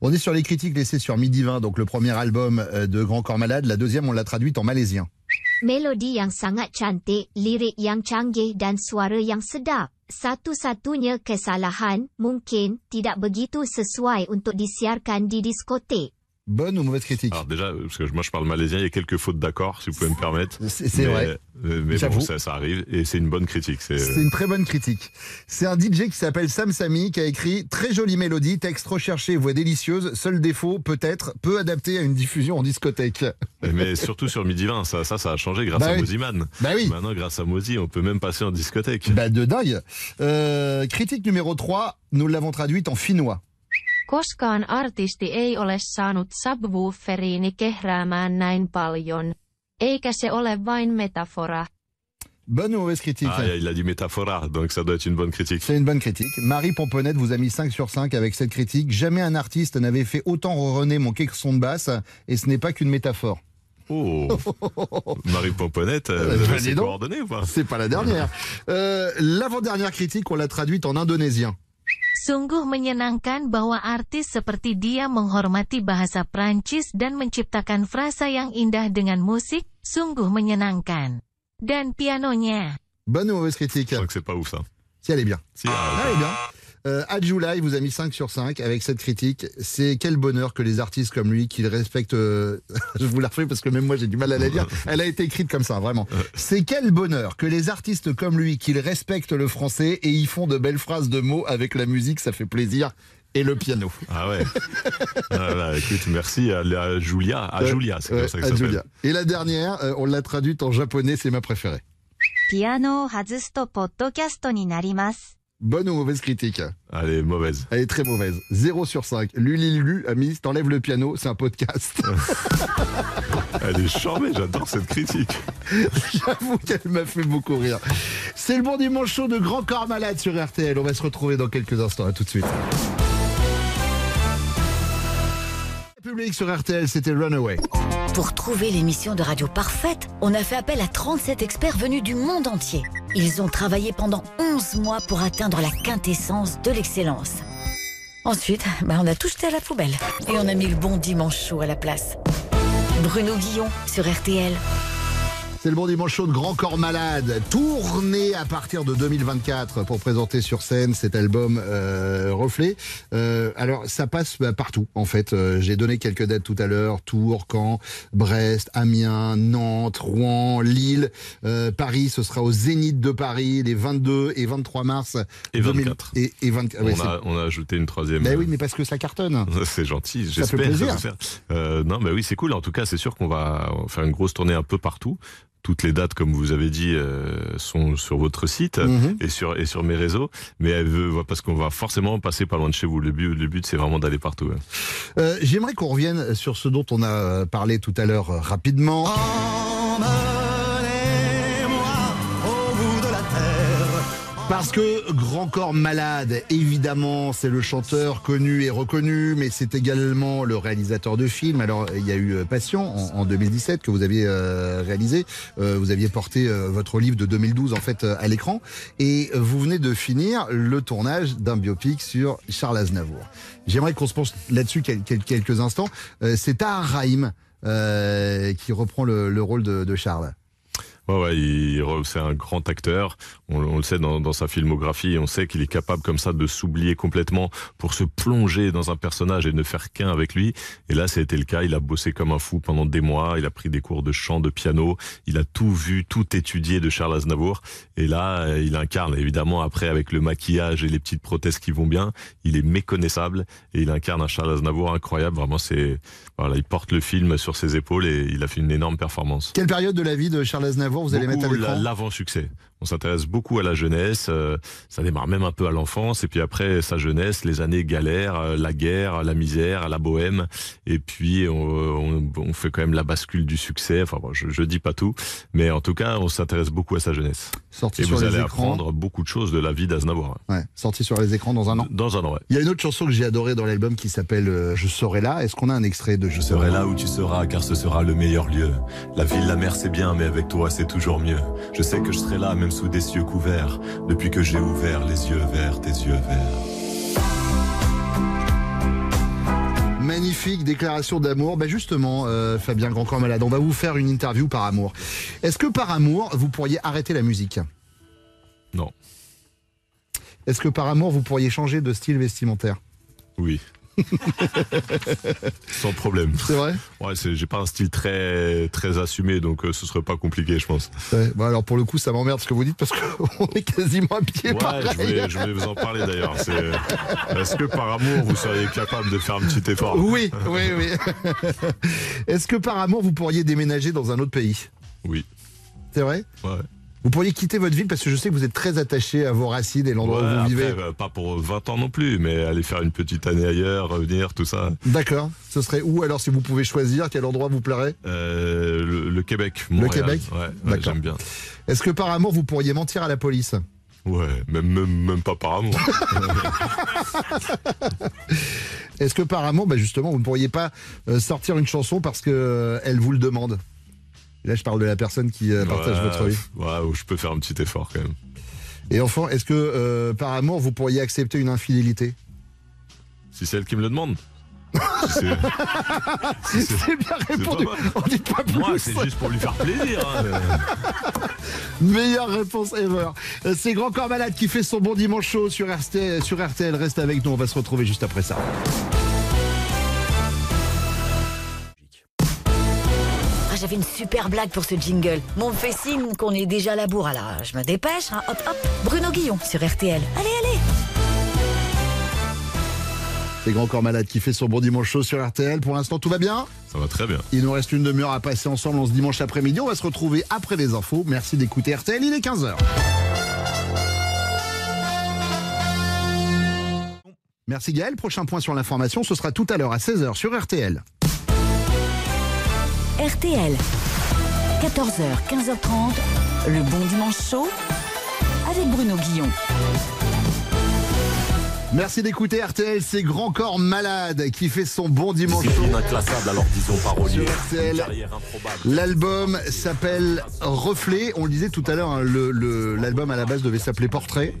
On est sur les critiques laissées sur Midi 20, donc le premier album euh, de Grand Corps Malade. La deuxième, on l'a traduite en malaisien. Melodi yang sangat cantik, lirik yang canggih dan suara yang sedap. Satu-satunya kesalahan mungkin tidak begitu sesuai untuk disiarkan di diskotek. Bonne ou mauvaise critique? Alors déjà, parce que moi je parle malaisien, il y a quelques fautes d'accord, si vous pouvez me permettre. C'est- vrai. euh, Mais bon, ça, ça arrive, et c'est une bonne critique. C'est C'est une très bonne critique. C'est un DJ qui s'appelle Sam Sami qui a écrit très jolie mélodie, texte recherché, voix délicieuse. Seul défaut, peut-être, peu adapté à une diffusion en discothèque. Mais surtout sur Midi 20, ça, ça, ça a changé grâce Bah à oui. Moziman. Bah oui. Maintenant, grâce à Mozi, on peut même passer en discothèque. Bah de dingue. Euh, critique numéro 3, nous l'avons traduite en finnois. Koskaan artisti ei ole saanut subwooferiini kehräämään näin paljon. Eikä se ole vain metafora. Bonne ou mauvaise critique Ah, il a dit métaphora, donc ça doit être une bonne critique. C'est une bonne critique. Marie Pomponette vous a mis 5 sur 5 avec cette critique. Jamais un artiste n'avait fait autant rené mon son de basse et ce n'est pas qu'une métaphore. Oh Marie Pomponette, euh, vous avez ses coordonnées ou pas C'est pas la dernière. Euh, L'avant-dernière critique, on l'a traduite en indonésien. Sungguh menyenangkan bahwa artis seperti dia menghormati bahasa Prancis dan menciptakan frasa yang indah dengan musik, sungguh menyenangkan. Dan pianonya. Bonne ou mauvaise critique Je crois que c'est pas ouf ça. Si elle est bien. Si, Ah, elle est bien. Euh, Adjoula, il vous a mis 5 sur 5 avec cette critique. C'est quel bonheur que les artistes comme lui, qu'ils respectent. euh, je vous la refais parce que même moi j'ai du mal à la lire. Elle a été écrite comme ça, vraiment. C'est quel bonheur que les artistes comme lui, qu'ils respectent le français et ils font de belles phrases de mots avec la musique, ça fait plaisir. Et le piano. Ah ouais. Ah là, écoute, merci à, à Julia. À Ouais, Julia, c'est ouais, comme ça que Julia. s'appelle. Et la dernière, euh, on l'a traduite en japonais, c'est ma préférée. ピ Bonne ou mauvaise critique Elle est mauvaise. Elle est très mauvaise. 0 sur 5. Lulu a mis T'enlèves le piano, c'est un podcast. Elle est charmée, j'adore cette critique. J'avoue qu'elle m'a fait beaucoup rire. C'est le bon dimanche chaud de Grand Corps Malade sur RTL. On va se retrouver dans quelques instants. À tout de suite. Public sur RTL, c'était Runaway. Pour trouver l'émission de radio parfaite, on a fait appel à 37 experts venus du monde entier. Ils ont travaillé pendant 11 mois pour atteindre la quintessence de l'excellence. Ensuite, bah, on a tout jeté à la poubelle. Et on a mis le bon dimanche chaud à la place. Bruno Guillon sur RTL. C'est le bon dimanche chaud de Grand Corps Malade, tourné à partir de 2024 pour présenter sur scène cet album euh, Reflet. Euh, alors ça passe bah, partout en fait. Euh, J'ai donné quelques dates tout à l'heure Tours, Caen, Brest, Amiens, Nantes, Rouen, Lille, euh, Paris. Ce sera au Zénith de Paris les 22 et 23 mars Et 24. et, et 24. ouais, on, a, on a ajouté une troisième. Ben oui, mais parce que ça cartonne. C'est gentil, j'espère. Euh, non, mais oui, c'est cool. En tout cas, c'est sûr qu'on va faire une grosse tournée un peu partout. Toutes les dates, comme vous avez dit, euh, sont sur votre site Mhm. et sur et sur mes réseaux. Mais elle veut, parce qu'on va forcément passer pas loin de chez vous. Le but, le but, c'est vraiment d'aller partout. ouais. Euh, J'aimerais qu'on revienne sur ce dont on a parlé tout à l'heure euh, rapidement. Parce que Grand Corps Malade, évidemment, c'est le chanteur connu et reconnu, mais c'est également le réalisateur de films. Alors, il y a eu euh, Passion en, en 2017 que vous aviez euh, réalisé. Euh, vous aviez porté votre livre de 2012 en fait à l'écran, et vous venez de finir le tournage d'un biopic sur Charles Aznavour. J'aimerais qu'on se penche là-dessus quel- quel- quelques instants. C'est Tahar Rahim qui reprend le, le rôle de, de Charles. Ouais, ouais, c'est un grand acteur. On, le sait dans, dans sa filmographie. On sait qu'il est capable comme ça de s'oublier complètement pour se plonger dans un personnage et ne faire qu'un avec lui. Et là, ça été le cas. Il a bossé comme un fou pendant des mois. Il a pris des cours de chant, de piano. Il a tout vu, tout étudié de Charles Aznavour. Et là, euh, il incarne évidemment après avec le maquillage et les petites prothèses qui vont bien. Il est méconnaissable et il incarne un Charles Aznavour incroyable. Vraiment, c'est voilà, il porte le film sur ses épaules et il a fait une énorme performance. Quelle période de la vie de Charles Aznavour? Vous allez Beaucoup mettre à la- l'écran l'avant-succès. On s'intéresse beaucoup à la jeunesse. euh, ça démarre même un peu à l'enfance. Et puis après, sa jeunesse, les années galères, euh, la guerre, la misère, la bohème. Et puis, on, on- on fait quand même la bascule du succès. Enfin, bon, je, je dis pas tout. Mais en tout cas, on s'intéresse beaucoup à sa jeunesse. Sorti et sur vous les allez écrans. apprendre beaucoup de choses de la vie d'Aznavour. Ouais, sorti sur les écrans dans un an. Dans un an, ouais. Il y a une autre chanson que j'ai adorée dans l'album qui s'appelle euh, Je serai là. Est-ce qu'on a un extrait de Je serai là où tu seras, car ce sera le meilleur lieu. La ville, la mer, c'est bien, mais avec toi, c'est toujours mieux. Je sais que je serai là, même sous des cieux couverts, depuis que j'ai ouvert les yeux vers tes yeux verts. Magnifique déclaration d'amour. Ben justement, euh, Fabien Grandcorps Malade, on va vous faire une interview par amour. Est-ce que par amour, vous pourriez arrêter la musique? Non. Est-ce que par amour, vous pourriez changer de style vestimentaire? Oui. Sans problème. C'est vrai Ouais, j'ai pas un style très très assumé, donc euh, ce serait pas compliqué, je pense. Ouais, alors pour le coup, ça m'emmerde ce que vous dites parce qu'on est quasiment à pied Ouais, pareil. je voulais, je voulais vous en parler d'ailleurs. Est-ce que par amour, vous seriez capable de faire un petit effort? Oui, oui, oui. Est-ce que par amour, vous pourriez déménager dans un autre pays? Oui. C'est vrai? Ouais. Vous pourriez quitter votre ville parce que je sais que vous êtes très attaché à vos racines et l'endroit Ouais, où vous après, vivez. euh, pas pour 20 ans non plus, mais aller faire une petite année ailleurs, revenir, tout ça. D'accord. Ce serait où alors si vous pouvez choisir Quel endroit vous plairait? Euh, le, le Québec, Le. Québec? Ouais, j'aime bien. Est-ce que par amour vous pourriez mentir à la police? Ouais, même, même, même pas par amour. Est-ce que par amour, bah justement, vous ne pourriez pas euh, sortir une chanson parce que euh, elle vous le demande? Là, je parle de la personne qui euh, partage Ouais, votre vie. Ouais, ou je peux faire un petit effort quand même. Et enfin, est-ce que euh, par amour, vous pourriez accepter une infidélité? Si c'est elle qui me le demande. Si c'est- si bien répondu. On dit pas plus. Moi, c'est juste pour lui faire plaisir. hein. Meilleure réponse ever. Euh, C'est Grand Corps Malade qui fait son bon dimanche chaud sur RTL, sur RTL. Reste avec nous, on va se retrouver juste après ça. J'avais une super blague pour ce jingle. Mon fait signe qu'on est déjà à la bourre. Alors, je me dépêche. hein. Hop, hop. Bruno Guillon sur RTL. Allez, allez. C'est Grand Corps Malade qui fait son bon dimanche chaud sur RTL. Pour l'instant, tout va bien? Ça va très bien. Il nous reste une demi-heure à passer ensemble en ce dimanche après-midi. On va se retrouver après les infos. Merci d'écouter RTL. Il est 15h. Merci Gaël. Prochain point sur l'information, ce sera tout à l'heure à 16h sur RTL. RTL. 14h, 15h30. Le bon dimanche chaud avec Bruno Guillon. Merci d'écouter RTL, c'est Grand Corps Malade qui fait son bon dimanche chaud. Inclassable, alors disons parolier. RTL. L'album s'appelle Reflet. On le disait tout à l'heure, hein, le- le- l'album à la base devait s'appeler Portrait.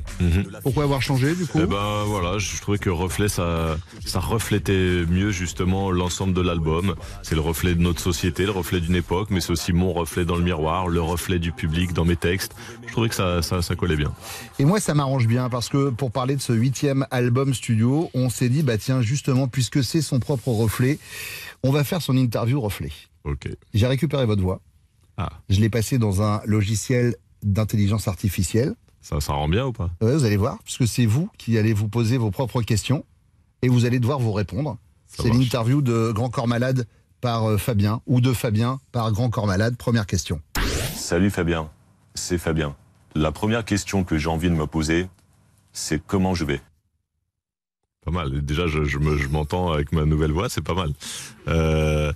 Pourquoi avoir changé du coup Eh ben voilà, je trouvais que Reflet, ça, ça reflétait mieux justement l'ensemble de l'album. C'est le reflet de notre société, le reflet d'une époque, mais c'est aussi mon reflet dans le miroir, le reflet du public dans mes textes. Je trouvais que ça, ça, ça collait bien. Et moi, ça m'arrange bien parce que pour parler de ce huitième album studio, on s'est dit, bah tiens, justement, puisque c'est son propre reflet, on va faire son interview reflet. Ok. J'ai récupéré votre voix. Ah. Je l'ai passé dans un logiciel d'intelligence artificielle. Ça, ça rend bien ou pas? Ouais, vous allez voir, puisque c'est vous qui allez vous poser vos propres questions et vous allez devoir vous répondre. C'est l'interview de Grand Corps Malade par euh, Fabien ou de Fabien par Grand Corps Malade. Première question. Salut Fabien, c'est Fabien. La première question que j'ai envie de me poser, c'est comment je vais? Pas mal. Déjà, je, je me- je m'entends avec ma nouvelle voix, c'est pas mal. Euh,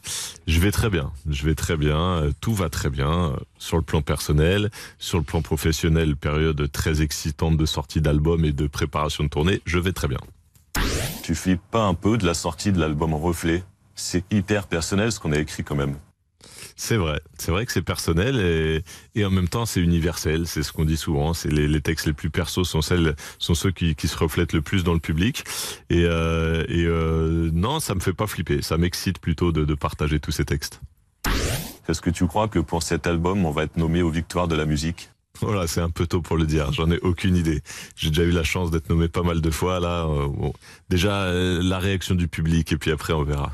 je vais très bien. Je vais très bien. Tout va très bien euh, sur le plan personnel, sur le plan professionnel. Période très excitante de sortie d'album et de préparation de tournée. Je vais très bien. Tu flippes pas un peu de la sortie de l'album Reflet? C'est hyper personnel ce qu'on a écrit quand même. C'est vrai, c'est vrai que c'est personnel et, et en même temps c'est universel. C'est ce qu'on dit souvent. C'est les, les textes les plus persos sont celles, sont ceux qui, qui se reflètent le plus dans le public. Et, euh, et euh, non, ça me fait pas flipper. Ça m'excite plutôt de, de partager tous ces textes. Est-ce que tu crois que pour cet album, on va être nommé aux victoires de la musique? Voilà, c'est un peu tôt pour le dire. J'en ai aucune idée. J'ai déjà eu la chance d'être nommé pas mal de fois. Là, euh, bon, déjà euh, la réaction du public et puis après on verra.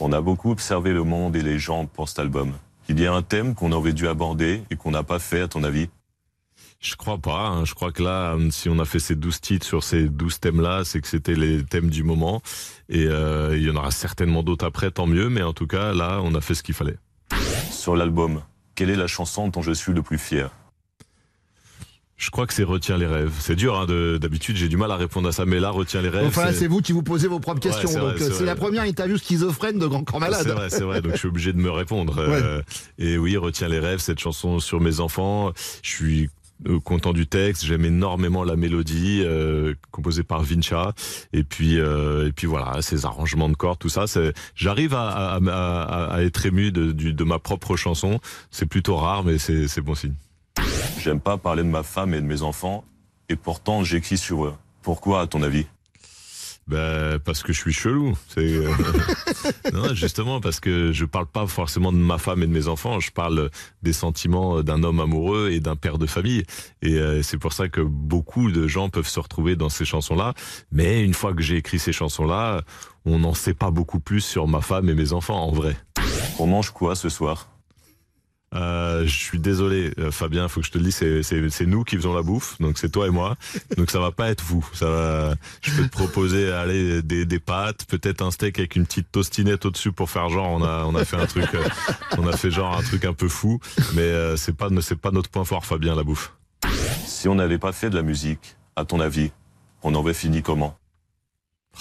On a beaucoup observé le monde et les gens pour cet album. Il y a un thème qu'on aurait dû aborder et qu'on n'a pas fait à ton avis? Je crois pas. hein. Je crois que là, euh, si on a fait ces 12 titres sur ces 12 thèmes-là, c'est que c'était les thèmes du moment. Et euh, il y en aura certainement d'autres après, tant mieux. Mais en tout cas, là, on a fait ce qu'il fallait. Sur l'album, quelle est la chanson dont je suis le plus fier? Je crois que c'est Retiens les rêves. C'est dur, hein, de- d'habitude, j'ai du mal à répondre à ça. Mais là, Retiens les rêves. Enfin, c'est vous qui vous posez vos propres questions. c'est donc, euh, c'est la première interview schizophrène de Grand Corps Malade. C'est vrai, c'est vrai. Donc je suis obligé de me répondre. Euh, et oui, retiens les rêves, cette chanson sur mes enfants. Je suis euh, content du texte. J'aime énormément la mélodie euh, composée par Vincha. Et puis euh, et puis voilà, ces arrangements de cordes, tout ça. J'arrive à, à, à- à être ému de, du- de ma propre chanson. C'est plutôt rare, mais c'est bon signe. J'aime pas parler de ma femme et de mes enfants, et pourtant j'écris sur eux. Pourquoi à ton avis? Ben, parce que je suis chelou. C'est euh, non, justement parce que je parle pas forcément de ma femme et de mes enfants. Je parle des sentiments d'un homme amoureux et d'un père de famille. Et euh, c'est pour ça que beaucoup de gens peuvent se retrouver dans ces chansons-là. Mais une fois que j'ai écrit ces chansons-là, on n'en sait pas beaucoup plus sur ma femme et mes enfants en vrai. On mange quoi ce soir? Euh, je suis désolé, euh, Fabien, faut que je te le dise, c'est, c'est, c'est nous qui faisons la bouffe, donc c'est toi et moi. Donc ça va pas être vous. Ça va, je peux te proposer allez, des, des pâtes, peut-être un steak avec une petite tostinette au-dessus pour faire genre on a, on a fait un truc, euh, on a fait genre un truc un peu fou, mais euh, c'est pas, c'est pas notre point fort, Fabien, la bouffe. Si on n'avait pas fait de la musique, à ton avis, on aurait fini comment?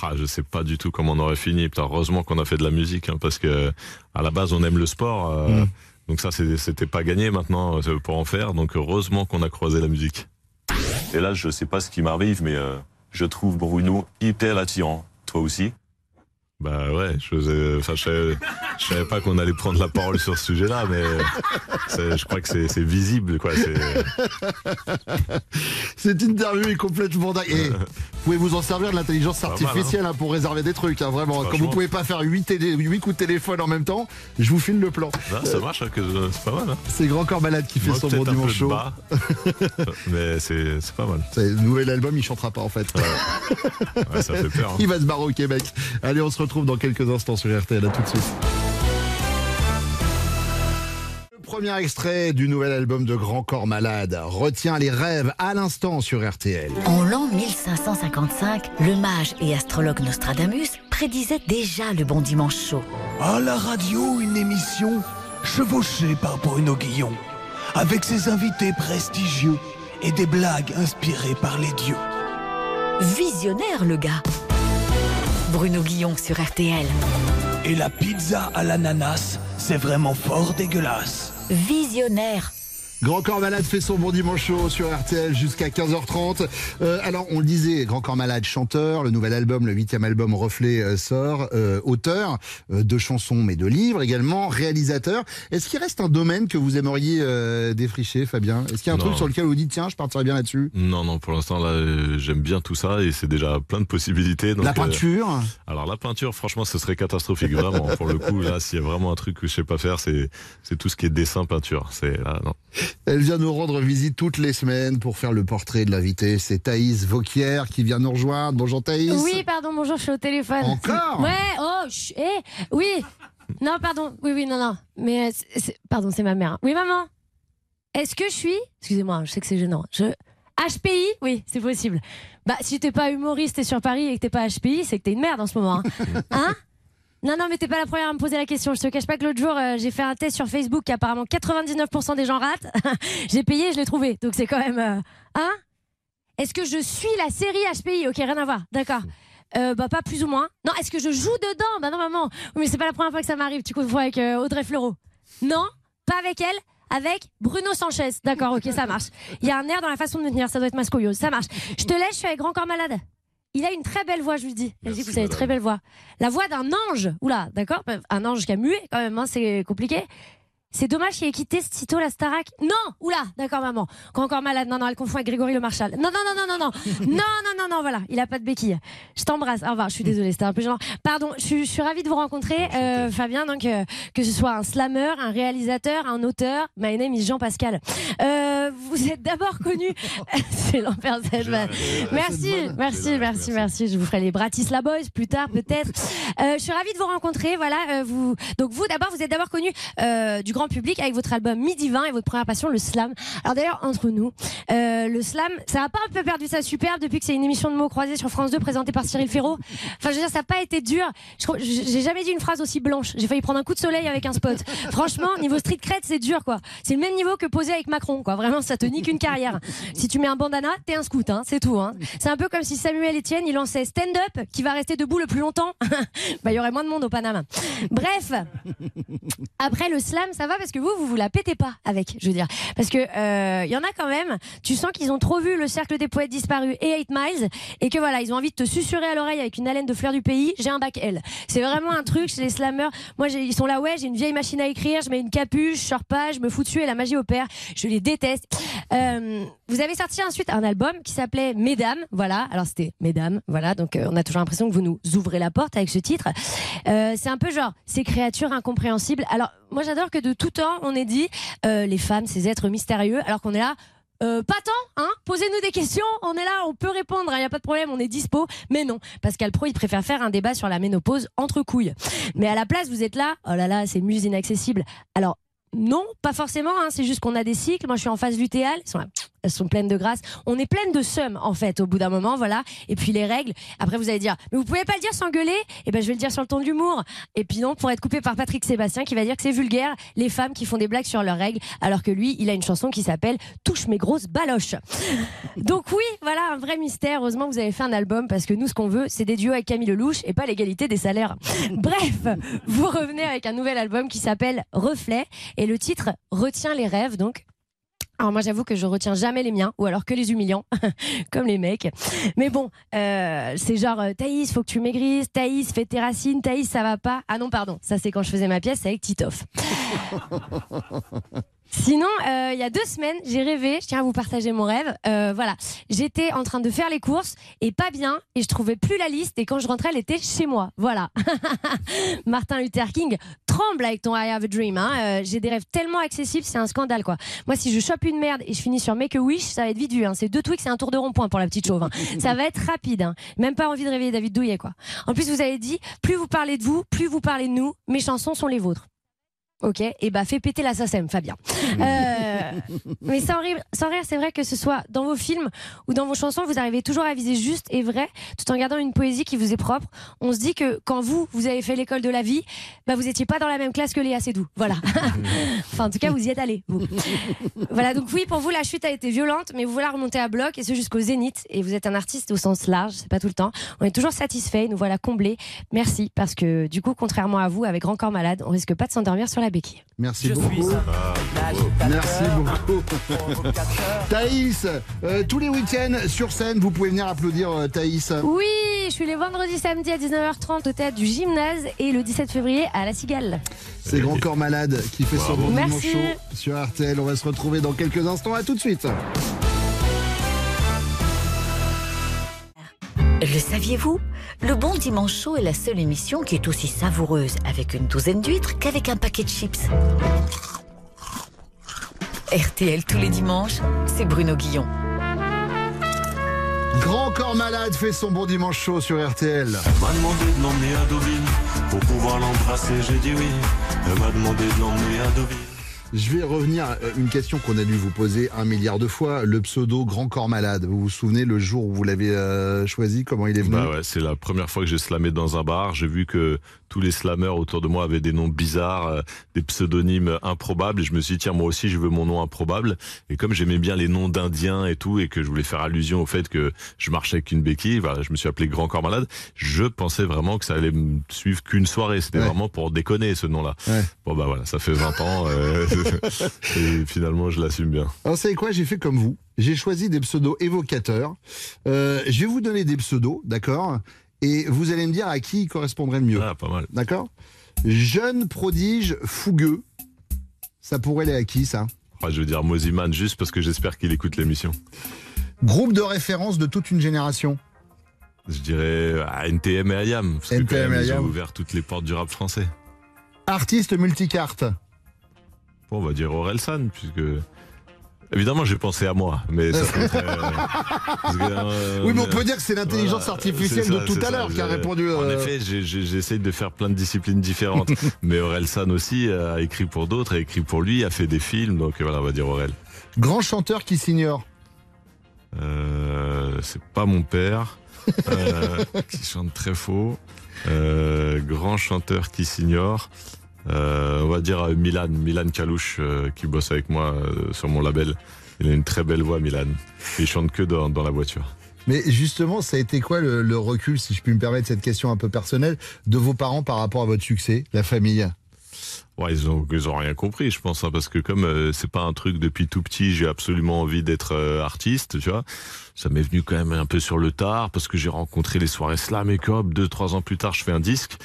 Ah, je sais pas du tout comment on aurait fini. Putain, heureusement qu'on a fait de la musique, hein, parce que à la base on aime le sport. euh, Mm. Donc ça, c'était pas gagné maintenant euh, pour en faire. Donc heureusement qu'on a croisé la musique. Et là, je sais pas ce qui m'arrive, mais euh, je trouve Bruno hyper attirant. Toi aussi? Bah ouais, je, faisais- enfin, je, savais, je savais pas qu'on allait prendre la parole sur ce sujet-là, mais euh, je crois que c'est visible, quoi. C'est Cette interview est complètement dingue. Et vous pouvez vous en servir de l'intelligence mal, artificielle hein, pour réserver des trucs. hein, vraiment, comme vous pouvez pas faire 8, coups de téléphone en même temps, je vous file le plan. Ah, ça marche, hein, que c'est pas mal. Hein. C'est Grand Corps Malade qui fait Moi, son bon dimanche chaud. bas, mais c'est pas mal. Le nouvel album, il chantera pas en fait. Ouais, ça fait peur. hein. Il va se barrer au Québec. Allez, on se retrouve dans quelques instants sur RTL. À tout de suite. Le premier extrait du nouvel album de Grand Corps Malade retient les rêves à l'instant sur RTL. En l'an 1555, le mage et astrologue Nostradamus prédisait déjà le bon dimanche chaud. À la radio, une émission chevauchée par Bruno Guillon, avec ses invités prestigieux et des blagues inspirées par les dieux. Visionnaire, le gars. Bruno Guillon sur RTL. Et la pizza à l'ananas, c'est vraiment fort dégueulasse. Visionnaire. Grand Corps Malade fait son bon dimanche chaud sur RTL jusqu'à 15h30. Euh, alors, on le disait, Grand Corps Malade, chanteur, le nouvel album, le huitième album Reflet euh, sort, euh, auteur euh, de chansons mais de livres également, réalisateur. Est-ce qu'il reste un domaine que vous aimeriez euh, défricher, Fabien? Est-ce qu'il y a un Non. truc sur lequel vous dites, tiens, je partirais bien là-dessus? Non, non, pour l'instant, là, j'aime bien tout ça et c'est déjà plein de possibilités. donc, La peinture? Alors, la peinture, franchement, ce serait catastrophique, vraiment. pour le coup, là, s'il y a vraiment un truc que je sais pas faire, c'est, c'est tout ce qui est dessin, peinture. C'est, là, non. Elle vient nous rendre visite toutes les semaines pour faire le portrait de l'invité. C'est Thaïs Vauquier qui vient nous rejoindre. Bonjour Thaïs. Oui, pardon, bonjour, je suis au téléphone. Encore? Ouais, oh, ch- eh, oui. Non, pardon, oui, oui, non, non. Mais, euh, c'est- pardon, c'est ma mère. Oui, maman. Est-ce que je suis, excusez-moi, je sais que c'est gênant. Je, HPI Oui, c'est possible. Bah, si t'es pas humoriste et sur Paris et que t'es pas HPI, c'est que t'es une merde en ce moment. Hein, Hein? Non, non, mais t'es pas la première à me poser la question. Je te cache pas que l'autre jour, euh, j'ai fait un test sur Facebook qu'apparemment 99% des gens ratent. j'ai payé, je l'ai trouvé. Donc c'est quand même. euh, hein? Est-ce que je suis la série HPI Ok, rien à voir. D'accord. Euh, bah pas plus ou moins. Non, est-ce que je joue dedans? Bah non maman. Mais c'est pas la première fois que ça m'arrive. Tu confonds avec Audrey Fleurot. Non, pas avec elle. Avec Bruno Sanchez. D'accord, ok, ça marche. Il y a un air dans la façon de me tenir, ça doit être ma. Ça marche. Je te laisse, je suis avec Grand Corps Malade. Il a une très belle voix, je lui dis. Elle dit vous avez une très belle voix. La voix d'un ange. Oula, d'accord Un ange qui a mué, quand même, hein, c'est compliqué. C'est dommage qu'il ait quitté Tito la Starac. Non Oula D'accord, maman. Quand encore malade. Non, non, elle confond avec Grégory Le Marchal. Non, non, non, non, non, non. non, non, non, non, voilà. Il a pas de béquille. Je t'embrasse. Au revoir. Je suis désolée, c'était un peu genre. Pardon, je, suis ravie de vous rencontrer, euh, Fabien. Donc, euh, que ce soit un slammer, un réalisateur, un auteur. My name is Jean-Pascal. Euh, vous êtes d'abord connu. C'est l'enfer Merci, merci, merci, merci. Je vous ferai les Bratislava Boys plus tard, peut-être. Euh, je suis ravie de vous rencontrer. Voilà. Euh, vous... Donc, vous, d'abord, vous êtes d'abord connu euh, du grand public avec votre album Midi 20 et votre première passion, le slam. Alors d'ailleurs entre nous, euh, le slam, ça a pas un peu perdu sa superbe depuis que c'est une émission de mots croisés sur France 2 présentée par Cyril Ferraud. Enfin, je veux dire, ça n'a pas été dur. J'ai jamais dit une phrase aussi blanche. J'ai failli prendre un coup de soleil avec un spot. Franchement, niveau street cred, c'est dur quoi. C'est le même niveau que poser avec Macron quoi. Vraiment, ça te nique une carrière. Si tu mets un bandana, t'es un scout, hein, c'est tout. Hein. C'est un peu comme si Samuel Etienne il lançait Stand Up, qui va rester debout le plus longtemps. bah, il y aurait moins de monde au Panama. Bref, après le slam, ça va parce que vous, vous vous la pétez pas avec, je veux dire. Parce que euh, il y en a quand même, tu sens qu'ils ont trop vu le cercle des poètes disparus et 8 Miles et que voilà, ils ont envie de te susurrer à l'oreille avec une haleine de fleurs du pays, j'ai un bac L. C'est vraiment un truc chez les slammers. Moi, ils sont là, ouais, j'ai une vieille machine à écrire, je mets une capuche, je sors pas, je me fous dessus et la magie opère. Je les déteste. Euh, vous avez sorti ensuite un album qui s'appelait Mesdames, voilà. Alors c'était Mesdames, voilà. Donc euh, on a toujours l'impression que vous nous ouvrez la porte avec ce titre. Euh, c'est un peu genre ces créatures incompréhensibles. Alors moi j'adore que de tout temps on ait dit euh, les femmes, ces êtres mystérieux, alors qu'on est là. Euh, pas tant, hein Posez-nous des questions, on est là, on peut répondre, il n'y a pas de problème, on est dispo. Mais non, Pascal Pro, il préfère faire un débat sur la ménopause entre couilles. Mais à la place, vous êtes là, oh là là, ces muses inaccessibles. Alors, non, pas forcément. hein, c'est juste qu'on a des cycles. Moi, je suis en phase lutéale. Là, elles sont pleines de grâce. On est pleine de seum, en fait, au bout d'un moment, voilà. Et puis les règles. Après, vous allez dire, mais vous pouvez pas le dire sans gueuler? Et ben, je vais le dire sur le ton de l'humour. Et puis non, pour être coupé par Patrick Sébastien, qui va dire que c'est vulgaire les femmes qui font des blagues sur leurs règles, alors que lui, il a une chanson qui s'appelle Touche mes grosses baloches. Donc oui, voilà un vrai mystère. Heureusement, que vous avez fait un album parce que nous, ce qu'on veut, c'est des duos avec Camille Lelouch et pas l'égalité des salaires. Bref, vous revenez avec un nouvel album qui s'appelle Reflet et le titre Retiens les rêves. Donc alors moi j'avoue que je retiens jamais les miens ou alors que les humiliants comme les mecs. Mais bon, euh, c'est genre euh, Thaïs, faut que tu maigrisses, Thaïs, fais tes racines, Thaïs, ça va pas. Ah non, pardon, ça c'est quand je faisais ma pièce avec Titoff. Sinon, euh, il y a deux semaines, j'ai rêvé, je tiens à vous partager mon rêve. Euh, voilà, j'étais en train de faire les courses et pas bien, et je trouvais plus la liste. Et quand je rentrais, elle était chez moi. Voilà. Martin Luther King tremble avec ton I Have a Dream. Hein. Euh, j'ai des rêves tellement accessibles, c'est un scandale quoi. Moi, si je chope une merde et je finis sur Make a Wish, ça va être vite. Hein. C'est deux tweets, c'est un tour de rond-point pour la petite chauve. hein. ça va être rapide. hein. Même pas envie de réveiller David Douillet quoi. En plus, vous avez dit, plus vous parlez de vous, plus vous parlez de nous. Mes chansons sont les vôtres. Ok, et bah fais péter la SACEM, Fabien. Euh, mais sans rire, sans rire, c'est vrai que ce soit dans vos films ou dans vos chansons, vous arrivez toujours à viser juste et vrai, tout en gardant une poésie qui vous est propre. On se dit que quand vous, vous avez fait l'école de la vie, bah vous étiez pas dans la même classe que Léa Seydoux. Voilà. enfin, en tout cas, vous y êtes allé. voilà, donc oui, pour vous, la chute a été violente, mais vous la remontez à bloc et ce jusqu'au zénith. Et vous êtes un artiste au sens large, c'est pas tout le temps. On est toujours satisfait, nous voilà comblés. Merci, parce que du coup, contrairement à vous, avec Grand Corps Malade, on risque pas de s'endormir sur la béquille. Merci beaucoup. Merci beaucoup. Thaïs, euh, tous les week-ends sur scène, vous pouvez venir applaudir euh, Thaïs. Oui, je suis les vendredis, samedis à 19h30 au théâtre du gymnase et le 17 février à la Cigale. C'est Grand Corps Malade qui fait son Bravo. bon show sur RTL. On va se retrouver dans quelques instants. À tout de suite. Le saviez-vous? Le Bon Dimanche Chaud est la seule émission qui est aussi savoureuse avec une douzaine d'huîtres qu'avec un paquet de chips. RTL tous les dimanches, c'est Bruno Guillon. Grand Corps Malade fait son bon dimanche chaud sur RTL. Elle m'a demandé de l'emmener à Deauville pour pouvoir l'embrasser. J'ai dit oui. Elle m'a demandé de l'emmener à Deauville. Je vais revenir à une question qu'on a dû vous poser un milliard de fois. Le pseudo Grand Corps Malade. Vous vous souvenez le jour où vous l'avez euh, choisi Comment il est venu? Bah ouais, c'est la première fois que j'ai slamé dans un bar. J'ai vu que tous les slammeurs autour de moi avaient des noms bizarres, euh, des pseudonymes improbables. Et je me suis dit, tiens, moi aussi, je veux mon nom improbable. Et comme j'aimais bien les noms d'indiens et tout, et que je voulais faire allusion au fait que je marchais avec une béquille, voilà, je me suis appelé Grand Corps Malade. Je pensais vraiment que ça allait me suivre qu'une soirée. C'était Ouais. vraiment pour déconner, ce nom-là. Ouais. Bon, bah voilà, ça fait 20 ans. euh, et finalement, je l'assume bien. Alors, vous savez quoi J'ai fait comme vous? J'ai choisi des pseudos évocateurs. Euh, je vais vous donner des pseudos, d'accord? Et vous allez me dire à qui ils correspondraient le mieux. Ah, pas mal. D'accord? Jeune prodige fougueux. Ça pourrait aller à qui, ça? Enfin, je veux dire Moziman juste parce que j'espère qu'il écoute l'émission. Groupe de référence de toute une génération. Je dirais à NTM et Ayam. Parce que quand NTM même, et ils ont ouvert toutes les portes du rap français. Artiste multicarte. Bon, on va dire Orelsan, puisque. Évidemment, j'ai pensé à moi, mais ça que, euh, Oui, mais on peut dire que c'est l'intelligence artificielle de tout à l'heure qui a répondu. En euh, effet, j'essaye de faire plein de disciplines différentes. mais Orelsan aussi a écrit pour d'autres, a écrit pour lui, a fait des films, donc voilà, on va dire Aurel. Grand chanteur qui s'ignore. Euh, c'est pas mon père, euh, qui chante très faux. Euh, grand chanteur qui s'ignore. Euh, on va dire Milan, Milan Kalouche, euh, qui bosse avec moi euh, sur mon label. Il a une très belle voix, Milan. Il chante que dans, dans la voiture. Mais justement, ça a été quoi le, le recul, si je puis me permettre cette question un peu personnelle, de vos parents par rapport à votre succès, la famille? Ouais, ils ont, ils ont rien compris, je pense, hein, parce que comme euh, c'est pas un truc depuis tout petit, j'ai absolument envie d'être euh, artiste, tu vois. Ça m'est venu quand même un peu sur le tard, parce que j'ai rencontré les soirées slam et cop. Deux, trois ans plus tard, je fais un disque.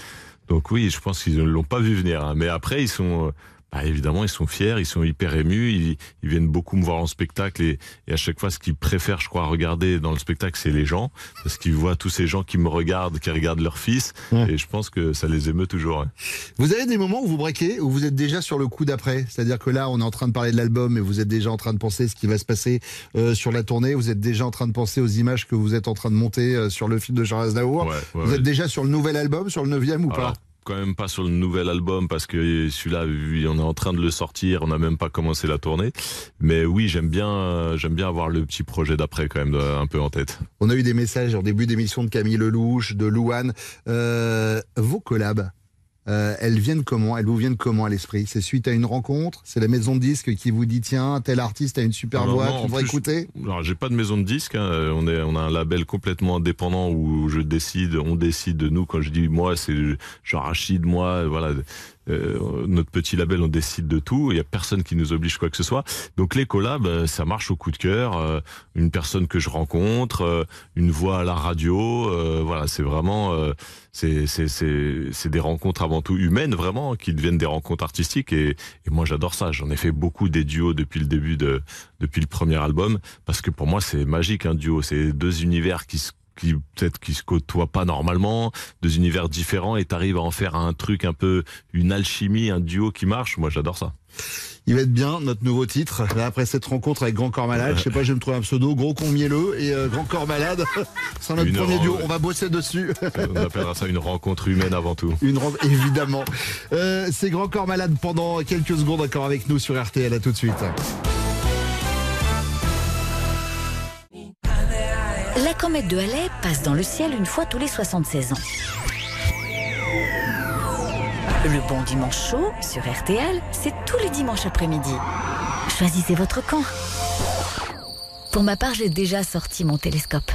Donc oui, je pense qu'ils ne l'ont pas vu venir. hein. Mais après, ils sont, euh, bah, évidemment, ils sont fiers, ils sont hyper émus. Ils, ils viennent beaucoup me voir en spectacle et, et à chaque fois, ce qu'ils préfèrent, je crois, regarder dans le spectacle, c'est les gens, parce qu'ils voient tous ces gens qui me regardent, qui regardent leur fils, et je pense que ça les émeut toujours. hein. Vous avez des moments où vous breakez, où vous êtes déjà sur le coup d'après? C'est-à-dire que là, on est en train de parler de l'album, et vous êtes déjà en train de penser ce qui va se passer euh, sur la tournée. Vous êtes déjà en train de penser aux images que vous êtes en train de monter euh, sur le film de Charles Aznavour. Ouais, ouais, vous êtes déjà sur le nouvel album, sur le neuvième ou Alors, pas quand même pas sur le nouvel album parce que celui-là, on est en train de le sortir, on n'a même pas commencé la tournée. Mais oui, j'aime bien, euh, j'aime bien avoir le petit projet d'après quand même euh, un peu en tête. On a eu des messages en début d'émission de Camille Lelouch, de Louane. Euh, vos collabs, euh, elles viennent comment? Elles vous viennent comment à l'esprit? C'est suite à une rencontre? C'est la maison de disques qui vous dit tiens, tel artiste a une super Alors voix, non, tu devrais plus, écouter? Alors j'ai pas de maison de disques. hein. Euh, On est, on a un label complètement indépendant où je décide, on décide de nous. Quand je dis moi, c'est Jean Rachid, moi, voilà. Euh, notre petit label, on décide de tout. Il y a personne qui nous oblige quoi que ce soit. Donc les collabs, euh, ça marche au coup de cœur. Euh, une personne que je rencontre, euh, une voix à la radio. euh, voilà, c'est vraiment, euh, c'est des rencontres avant tout humaines, vraiment, qui deviennent des rencontres artistiques. Et, et moi, j'adore ça. J'en ai fait beaucoup des duos depuis le début de depuis le premier album, parce que pour moi, c'est magique un duo. C'est deux univers qui se qui peut-être qui se côtoient pas normalement, deux univers différents, et t'arrives à en faire un truc un peu une alchimie, un duo qui marche. Moi, j'adore ça. Il va être bien, notre nouveau titre. Là, après cette rencontre avec Grand Corps Malade, je sais pas, je vais me trouver un pseudo, Gros Con Mielleux et euh, Grand Corps Malade. C'est notre Une premier duo. On va bosser dessus. On appellera ça une rencontre humaine avant tout. Une ren- évidemment. Euh, c'est Grand Corps Malade pendant quelques secondes encore avec nous sur RTL. À tout de suite. La comète de Halley passe dans le ciel une fois tous les 76 ans. Le bon dimanche chaud sur RTL, c'est tous les dimanches après-midi. Choisissez votre camp. Pour ma part, j'ai déjà sorti mon télescope.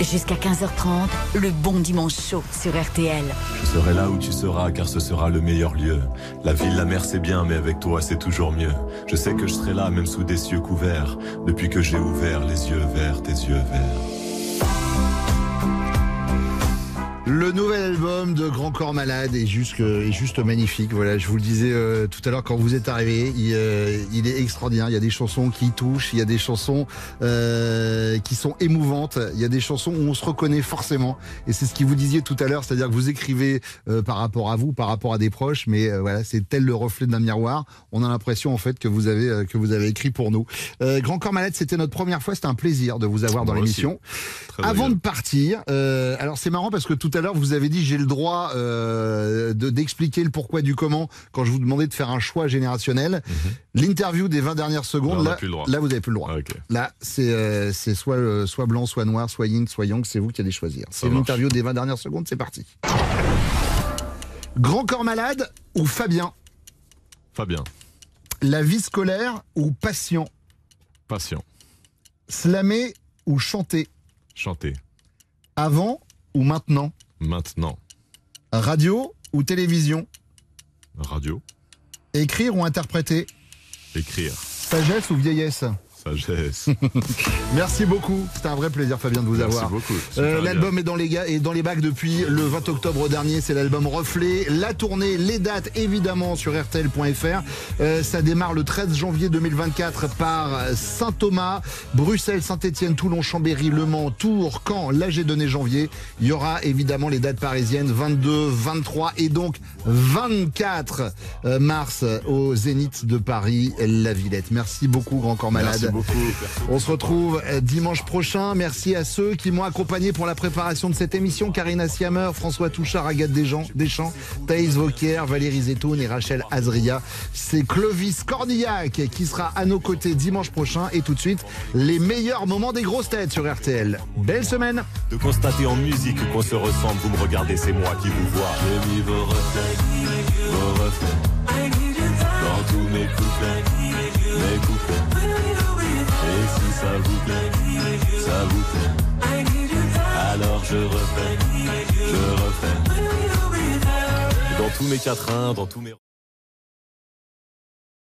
Jusqu'à 15h30, le bon dimanche chaud sur RTL. Je serai là où tu seras car ce sera le meilleur lieu. La ville, la mer c'est bien mais avec toi c'est toujours mieux. Je sais que je serai là même sous des cieux couverts. Depuis que j'ai ouvert les yeux vers tes yeux verts. Le nouvel album de Grand Corps Malade est juste, est juste magnifique. Voilà, je vous le disais euh, tout à l'heure quand vous êtes arrivé, il, euh, il est extraordinaire. Il y a des chansons qui touchent, il y a des chansons euh, qui sont émouvantes, il y a des chansons où on se reconnaît forcément. Et c'est ce que vous disiez tout à l'heure, c'est-à-dire que vous écrivez euh, par rapport à vous, par rapport à des proches, mais euh, voilà, c'est tel le reflet d'un miroir. On a l'impression en fait que vous avez euh, que vous avez écrit pour nous. Euh, Grand Corps Malade, c'était notre première fois. C'était un plaisir de vous avoir dans l'émission. Avant agréable. de partir, euh, alors c'est marrant parce que tout à l'heure vous avez dit j'ai le droit euh, de d'expliquer le pourquoi du comment quand je vous demandais de faire un choix générationnel. L'interview des 20 dernières secondes, Là, vous avez plus le droit. Ah. Là c'est euh, c'est soit euh, soit blanc, soit noir, soit yin, soit yang, c'est vous qui allez choisir. C'est l'interview des 20 dernières secondes, c'est parti. Grand corps malade ou Fabien? Fabien, La vie scolaire ou patient? Patient, Slammer ou chanter? Chanter, Avant ou maintenant? Maintenant, Radio ou télévision? Radio, Écrire ou interpréter? Écrire, Sagesse ou vieillesse? Sagesse. Merci beaucoup. C'était un vrai plaisir, Fabien, de vous Merci avoir. beaucoup. Euh, l'album est dans les ga- est dans les bacs depuis le 20 octobre dernier. C'est l'album Reflet. La tournée, les dates, évidemment, sur RTL.fr. Euh, ça démarre le 13 janvier 2024 par Saint-Thomas, Bruxelles, Saint-Etienne, Toulon, Chambéry, Le Mans, Tours, Caen. Là, j'ai donné janvier. Il y aura évidemment les dates parisiennes 22, 23 et donc 24 euh, mars au Zénith de Paris, la Villette. Merci beaucoup, Grand Corps Malade. Beaucoup. On se retrouve euh, dimanche prochain. Merci à ceux qui m'ont accompagné pour la préparation de cette émission. Karina Siamer, François Touchard, Agathe Deschamps, Deschamps Thaïs Vauquier, Valérie Zetoun et Rachel Azria. C'est Clovis Cornillac qui sera à nos côtés dimanche prochain. Et tout de suite, les meilleurs moments des grosses têtes sur RTL. Belle semaine De constater en musique qu'on se ressemble, vous me regardez, c'est moi qui vous vois. J'ai mis vos reflets, vos reflets, dans tous mes couplets, mes couplets. Ça vous plaît, ça vous plaît, alors je refais, je refais. Dans tous mes quatrains, dans tous mes...